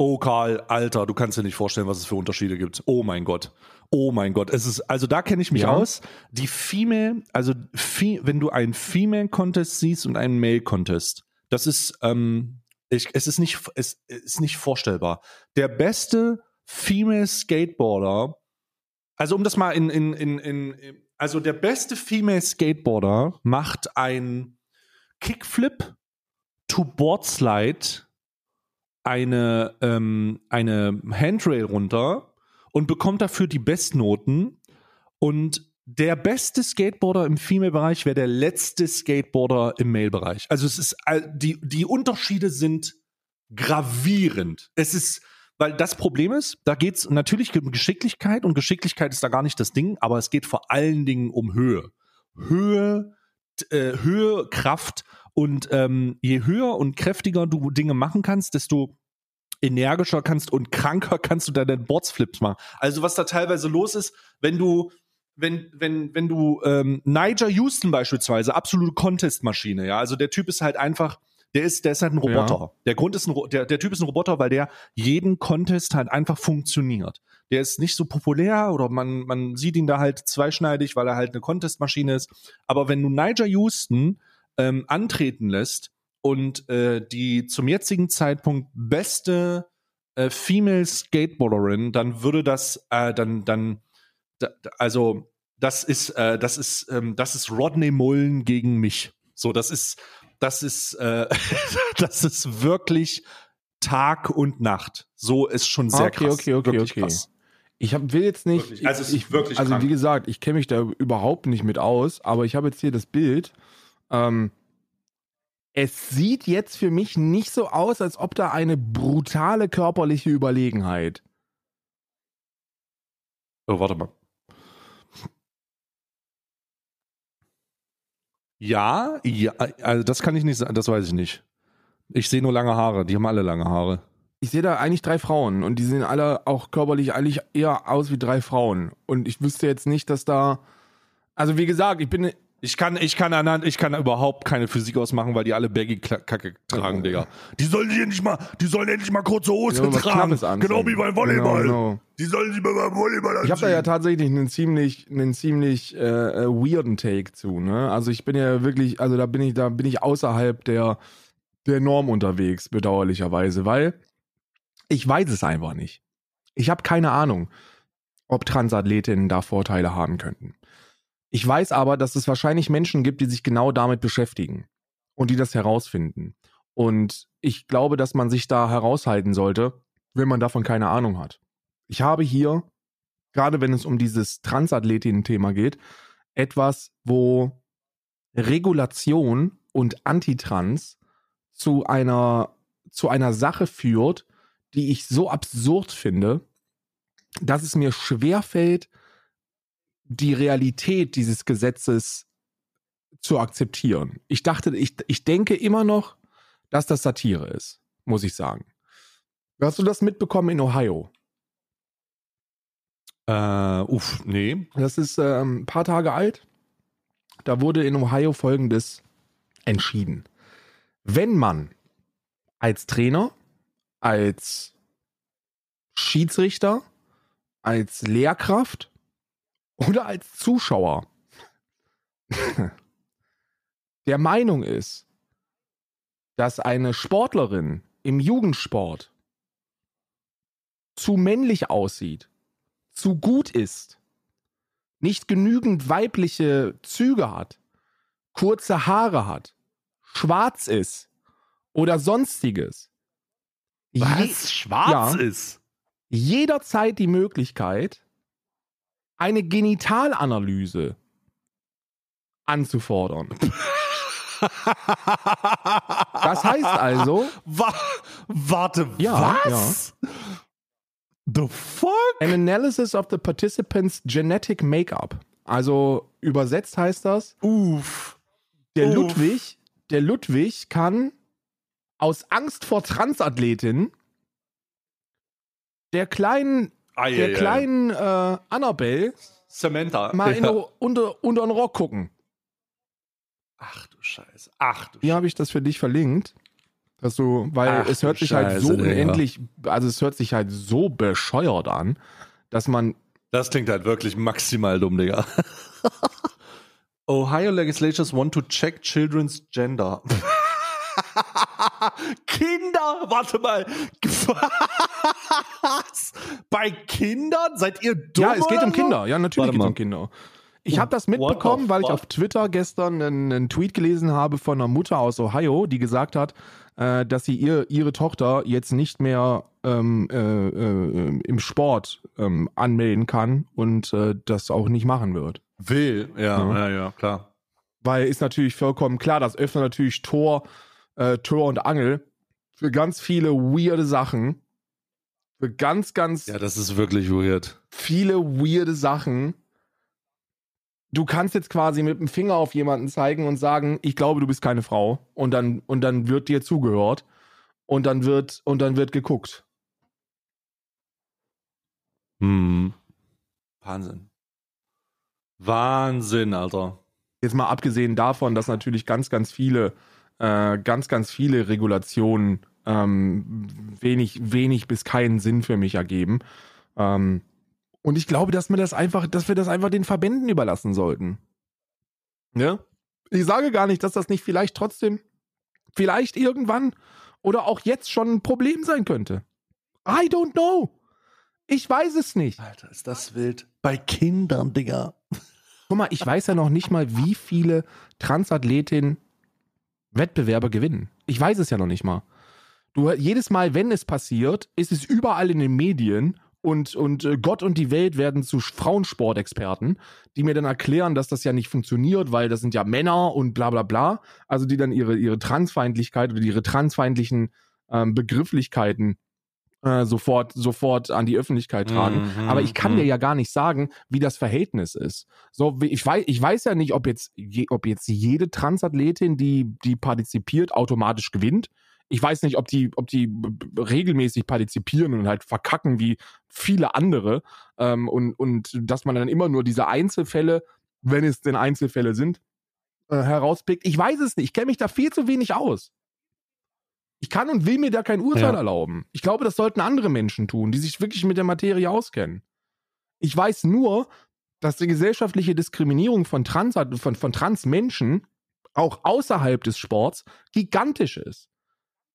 Oh, Karl, Alter, du kannst dir nicht vorstellen, was es für Unterschiede gibt. Oh mein Gott. Oh mein Gott. Es ist, also da kenne ich mich Ja. aus. Die Female, also wenn du einen Female Contest siehst und einen Male Contest, das ist, ähm, ich, es ist nicht, es ist nicht vorstellbar. Der beste Female Skateboarder, also um das mal in, in, in, in, also der beste Female Skateboarder macht ein Kickflip to Boardslide eine, ähm, eine Handrail runter und bekommt dafür die Bestnoten. Und der beste Skateboarder im Female-Bereich wäre der letzte Skateboarder im Male-Bereich. Also es ist, die, die Unterschiede sind gravierend. Es ist, weil das Problem ist, da geht es natürlich um Geschicklichkeit und Geschicklichkeit ist da gar nicht das Ding, aber es geht vor allen Dingen um Höhe. Höhe, äh, Höhe, Kraft und ähm, je höher und kräftiger du Dinge machen kannst, desto energischer kannst und kranker (laughs) kannst du deine Boardsflips machen. Also was da teilweise los ist, wenn du wenn, wenn, wenn du ähm, Niger Houston beispielsweise, absolute Contest-Maschine, ja, also der Typ ist halt einfach, der ist, der ist halt ein Roboter. Der Grund ist ein, der, der Typ ist ein Roboter, weil der jeden Contest halt einfach funktioniert. Der ist nicht so populär oder man, man sieht ihn da halt zweischneidig, weil er halt eine Contest-Maschine ist. Aber wenn du Niger Houston ähm, antreten lässt und äh, die zum jetzigen Zeitpunkt beste äh, Female Skateboarderin, dann würde das, äh, dann, dann, da, also das ist, äh, das ist, ähm, das ist Rodney Mullen gegen mich. So, das ist, das ist, äh, (laughs) das ist wirklich Tag und Nacht. So ist schon sehr Okay, krass. okay, okay, wirklich okay. krass. Ich hab, will jetzt nicht, Wirklich. Also ist ich, wirklich also krank. wie gesagt, ich kenne mich da überhaupt nicht mit aus, aber ich habe jetzt hier das Bild. Ähm, es sieht jetzt für mich nicht so aus, als ob da eine brutale körperliche Überlegenheit. Oh, warte mal. Ja, ja, also das kann ich nicht sagen, das weiß ich nicht. Ich sehe nur lange Haare, die haben alle lange Haare. Ich sehe da eigentlich drei Frauen und die sehen alle auch körperlich eigentlich eher aus wie drei Frauen. Und ich wüsste jetzt nicht, dass da. Also wie gesagt, ich bin. Ich kann, ich kann anhand, ich kann überhaupt keine Physik ausmachen, weil die alle Baggy-Kacke tragen, Oh. Digga. Die sollen sich endlich mal, die sollen endlich mal kurze Hose tragen. Genau wie beim Volleyball. Genau, genau. Die sollen sich mal beim Volleyball anziehen. Ich habe da ja tatsächlich einen ziemlich, einen ziemlich äh, äh, weirden Take zu. Ne? Also ich bin ja wirklich, also da bin ich, da bin ich außerhalb der der Norm unterwegs, bedauerlicherweise, weil ich weiß es einfach nicht. Ich habe keine Ahnung, ob Transathletinnen da Vorteile haben könnten. Ich weiß aber, dass es wahrscheinlich Menschen gibt, die sich genau damit beschäftigen und die das herausfinden. Und ich glaube, dass man sich da heraushalten sollte, wenn man davon keine Ahnung hat. Ich habe hier, gerade wenn es um dieses Transathletinnen-Thema geht, etwas, wo Regulation und Antitrans zu einer, zu einer Sache führt, die ich so absurd finde, dass es mir schwerfällt, die Realität dieses Gesetzes zu akzeptieren. Ich dachte, ich, ich denke immer noch, dass das Satire ist, muss ich sagen. Hast du das mitbekommen in Ohio? Äh, uff, nee. Das ist ähm, ein paar Tage alt. Da wurde in Ohio Folgendes entschieden. Wenn man als Trainer, als Schiedsrichter, als Lehrkraft oder als Zuschauer der Meinung ist, dass eine Sportlerin im Jugendsport zu männlich aussieht, zu gut ist, nicht genügend weibliche Züge hat, kurze Haare hat, schwarz ist oder sonstiges. Je- Schwarz Ja. ist? jederzeit die Möglichkeit, eine Genitalanalyse anzufordern. Das heißt also, Wa warte, Ja, was? The fuck? an analysis of the participants' genetic makeup. Also übersetzt heißt das, Uff. Der Uff. Ludwig, der Ludwig kann aus Angst vor Transathletin der kleinen, Ei, der ei, ei. kleinen äh, Annabelle Samantha. mal in der, unter, unter den Rock gucken. Ach du Scheiße. Ach du Hier habe ich das für dich verlinkt. Dass du, weil Ach es hört sich halt Scheiße, so Digga. unendlich, also es hört sich halt so bescheuert an, dass man, Das klingt halt wirklich maximal dumm, Digga. (laughs) Ohio legislatures want to check children's gender. (laughs) Kinder, warte mal. Was? Bei Kindern? Seid ihr dumm? ja, es geht um so? Kinder, ja, natürlich geht es um Kinder. Ich habe das mitbekommen, weil ich auf Twitter gestern einen, einen Tweet gelesen habe von einer Mutter aus Ohio, die gesagt hat, äh, dass sie ihr, ihre Tochter jetzt nicht mehr ähm, äh, äh, im Sport ähm, anmelden kann und äh, das auch nicht machen wird. Will, ja, Ja. ja, ja, klar. Weil ist natürlich vollkommen klar, das öffnet natürlich Tor, äh, Tor und Angel für ganz viele weirde Sachen. Für ganz, ganz Ja, das ist wirklich weird. viele weirde Sachen. Du kannst jetzt quasi mit dem Finger auf jemanden zeigen und sagen, ich glaube, du bist keine Frau. Und dann, und dann wird dir zugehört. Und dann wird, und dann wird geguckt. Hm. Wahnsinn. Wahnsinn, Alter. Jetzt mal abgesehen davon, dass natürlich ganz, ganz viele, äh, ganz, ganz viele Regulationen ähm, wenig, wenig bis keinen Sinn für mich ergeben. Ähm, und ich glaube, dass wir das einfach, dass wir das einfach den Verbänden überlassen sollten. Ne? Ich sage gar nicht, dass das nicht vielleicht trotzdem, vielleicht irgendwann oder auch jetzt schon ein Problem sein könnte. I don't know. Ich weiß es nicht. Alter, ist das wild. Bei Kindern, Digga. Guck mal, ich weiß ja noch nicht mal, wie viele Transathletinnen Wettbewerbe gewinnen. Ich weiß es ja noch nicht mal. Du, jedes Mal, wenn es passiert, ist es überall in den Medien und, und äh, Gott und die Welt werden zu Frauensportexperten, die mir dann erklären, dass das ja nicht funktioniert, weil das sind ja Männer und bla bla bla. Also die dann ihre, ihre Transfeindlichkeit oder ihre transfeindlichen ähm, Begrifflichkeiten äh, sofort, sofort an die Öffentlichkeit tragen. Mhm, Aber ich kann mhm. dir ja gar nicht sagen, wie das Verhältnis ist. So, ich weiß, ich weiß ja nicht, ob jetzt, je, ob jetzt jede Transathletin, die, die partizipiert, automatisch gewinnt. Ich weiß nicht, ob die, ob die regelmäßig partizipieren und halt verkacken wie viele andere. Ähm, und, und dass man dann immer nur diese Einzelfälle, wenn es denn Einzelfälle sind, äh, herauspickt. Ich weiß es nicht. Ich kenne mich da viel zu wenig aus. Ich kann und will mir da kein Urteil Ja. erlauben. Ich glaube, das sollten andere Menschen tun, die sich wirklich mit der Materie auskennen. Ich weiß nur, dass die gesellschaftliche Diskriminierung von, Trans von, von Transmenschen auch außerhalb des Sports gigantisch ist.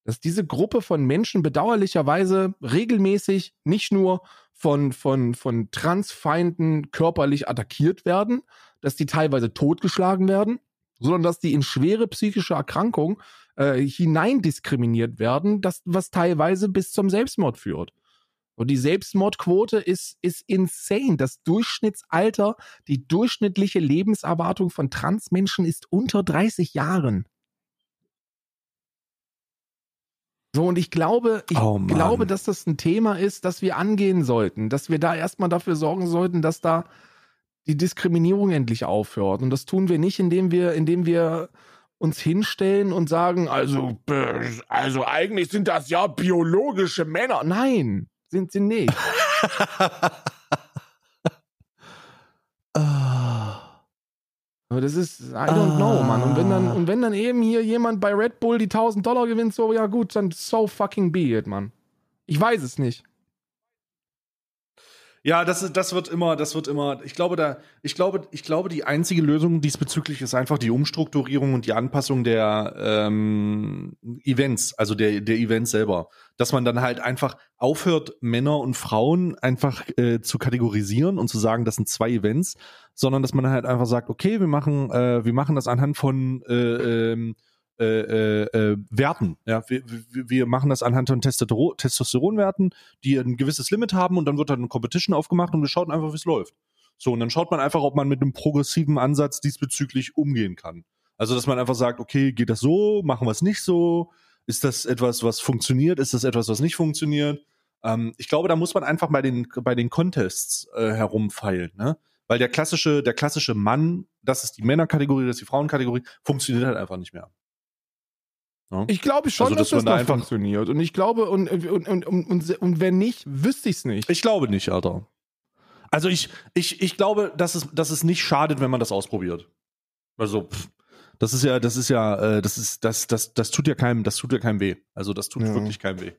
Dass diese Gruppe von Menschen bedauerlicherweise regelmäßig nicht nur von, von, von Transfeinden körperlich attackiert werden, dass die teilweise totgeschlagen werden, sondern dass die in schwere psychische Erkrankungen äh, hineindiskriminiert werden, das, was teilweise bis zum Selbstmord führt. Und die Selbstmordquote ist, ist insane. Das Durchschnittsalter, die durchschnittliche Lebenserwartung von Transmenschen ist unter 30 Jahren. So, und ich glaube, ich Oh glaube, dass das ein Thema ist, das wir angehen sollten, dass wir da erstmal dafür sorgen sollten, dass da die Diskriminierung endlich aufhört. Und das tun wir nicht, indem wir, indem wir uns hinstellen und sagen, also, also eigentlich sind das ja biologische Männer. Nein, sind sie nicht. (laughs) Aber das ist, I don't know, Mann. Und wenn Ah. dann, und wenn dann eben hier jemand bei Red Bull die 1000 Dollar gewinnt, so, ja gut, dann so fucking be it, Mann. Ich weiß es nicht. Ja, das, das wird immer, das wird immer, ich glaube, da, ich glaube, ich glaube, die einzige Lösung diesbezüglich ist einfach die Umstrukturierung und die Anpassung der ähm, Events, also der, der Events selber. Dass man dann halt einfach aufhört, Männer und Frauen einfach äh, zu kategorisieren und zu sagen, das sind zwei Events, sondern dass man halt einfach sagt, okay, wir machen, äh, wir machen das anhand von äh, ähm, äh, äh, äh, Werten. Ja, wir, wir, machen das anhand von Testosteron, Testosteronwerten, die ein gewisses Limit haben und dann wird dann eine Competition aufgemacht und wir schauen einfach, wie es läuft. So, und dann schaut man einfach, ob man mit einem progressiven Ansatz diesbezüglich umgehen kann. Also, dass man einfach sagt, okay, geht das so, machen wir es nicht so? Ist das etwas, was funktioniert? Ist das etwas, was nicht funktioniert? Ähm, ich glaube, da muss man einfach bei den, bei den Contests äh, herumfeilen, ne? Weil der klassische, der klassische Mann, das ist die Männerkategorie, das ist die Frauenkategorie, funktioniert halt einfach nicht mehr. Ich glaube schon, also, dass, dass das da einfach funktioniert. Und ich glaube, und, und, und, und, und wenn nicht, wüsste ich es nicht. Ich glaube nicht, Alter. Also ich, ich, ich glaube, dass es, dass es nicht schadet, wenn man das ausprobiert. Also, pff, das ist ja, das ist ja, äh, das ist, das, das, das tut ja keinem, das tut ja keinem weh. Also das tut ja. wirklich keinem weh.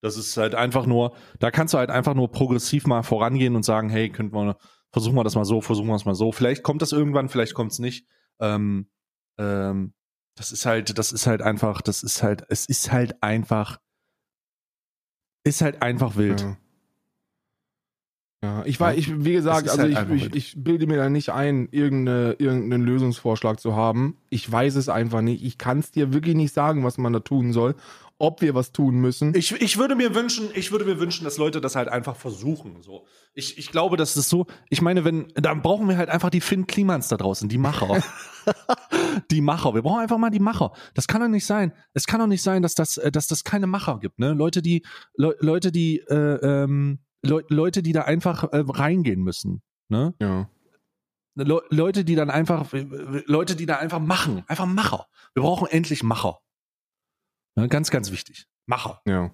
Das ist halt einfach nur, da kannst du halt einfach nur progressiv mal vorangehen und sagen, hey, könnten wir, versuchen wir das mal so, versuchen wir es mal so. Vielleicht kommt das irgendwann, vielleicht kommt es nicht. Ähm, ähm, das ist halt, das ist halt einfach, das ist halt, es ist halt einfach, ist halt einfach wild. Ja. Ja, ich war, ich, wie gesagt, also halt ich, ich, ich, bilde mir da nicht ein, irgendeine, irgendeinen Lösungsvorschlag zu haben. Ich weiß es einfach nicht. Ich kann es dir wirklich nicht sagen, was man da tun soll, ob wir was tun müssen. Ich, ich würde mir wünschen, ich würde mir wünschen, dass Leute das halt einfach versuchen. So. Ich, ich glaube, das ist so, ich meine, wenn, dann brauchen wir halt einfach die Finn Klimans da draußen, die Macher. (laughs) die Macher. Wir brauchen einfach mal die Macher. Das kann doch nicht sein. Es kann doch nicht sein, dass das, dass das keine Macher gibt, ne? Leute, die, Le Leute, die, äh, ähm, Le Leute, die da einfach äh, reingehen müssen. Ne? Ja. Le Leute, die dann einfach, Leute, die da einfach machen, einfach Macher. Wir brauchen endlich Macher. Ne? Ganz, ganz wichtig. Macher. Ja.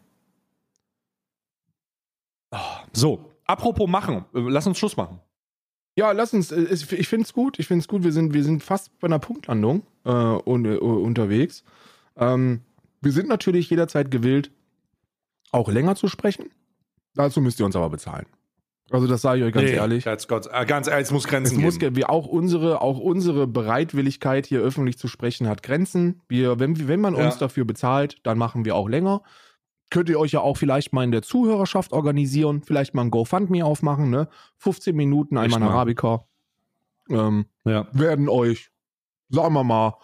Oh, so, apropos machen, lass uns Schluss machen. Ja, lass uns. Äh, ich finde es gut. Ich finde es gut. Wir sind, wir sind fast bei einer Punktlandung äh, un, uh, unterwegs. Ähm, wir sind natürlich jederzeit gewillt, auch länger zu sprechen. Dazu müsst ihr uns aber bezahlen. Also das sage ich euch ganz nee, ehrlich. Gott, äh, ganz ehrlich, es muss Grenzen es geben. wie auch unsere, auch unsere Bereitwilligkeit hier öffentlich zu sprechen hat Grenzen. Wir, wenn, wenn man ja. uns dafür bezahlt, dann machen wir auch länger. Könnt ihr euch ja auch vielleicht mal in der Zuhörerschaft organisieren, vielleicht mal ein GoFundMe aufmachen, ne? 15 Minuten einmal in Arabica. Ähm, ja. Werden euch, sagen wir mal,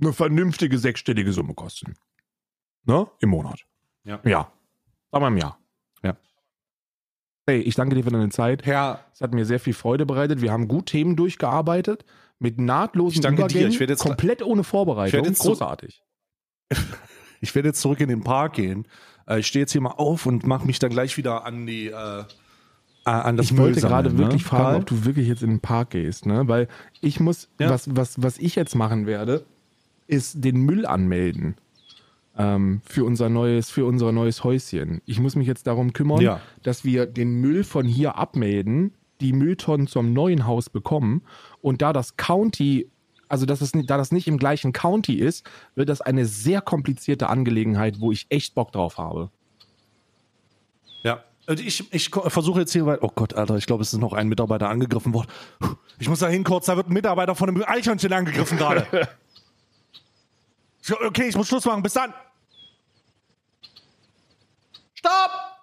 eine vernünftige sechsstellige Summe kosten. Ne? Im Monat. Ja. Ja. Sagen wir im Jahr. Ja. Hey, ich danke dir für deine Zeit. Herr. Es hat mir sehr viel Freude bereitet. Wir haben gut Themen durchgearbeitet. Mit nahtlosen ich danke Übergängen. Dir. Ich jetzt komplett ohne Vorbereitung. Ich jetzt Großartig. (laughs) ich werde jetzt zurück in den Park gehen. Äh, ich stehe jetzt hier mal auf und mache mich dann gleich wieder an die äh, an das Ich wollte gerade ne? wirklich fragen, Karl? ob du wirklich jetzt in den Park gehst, ne? Weil ich muss, ja. was, was, was ich jetzt machen werde, ist den Müll anmelden ähm, für unser neues, für unser neues Häuschen. Ich muss mich jetzt darum kümmern, ja. dass wir den Müll von hier abmelden, die Mülltonnen zum neuen Haus bekommen und da das County also dass es, da das nicht im gleichen County ist, wird das eine sehr komplizierte Angelegenheit, wo ich echt Bock drauf habe. Ja, ich, ich versuche jetzt hier, weil, oh Gott, Alter, ich glaube, es ist noch ein Mitarbeiter angegriffen worden. Ich muss da hin kurz, da wird ein Mitarbeiter von einem Eichhörnchen angegriffen gerade. (laughs) Okay, ich muss Schluss machen. Bis dann. Stopp!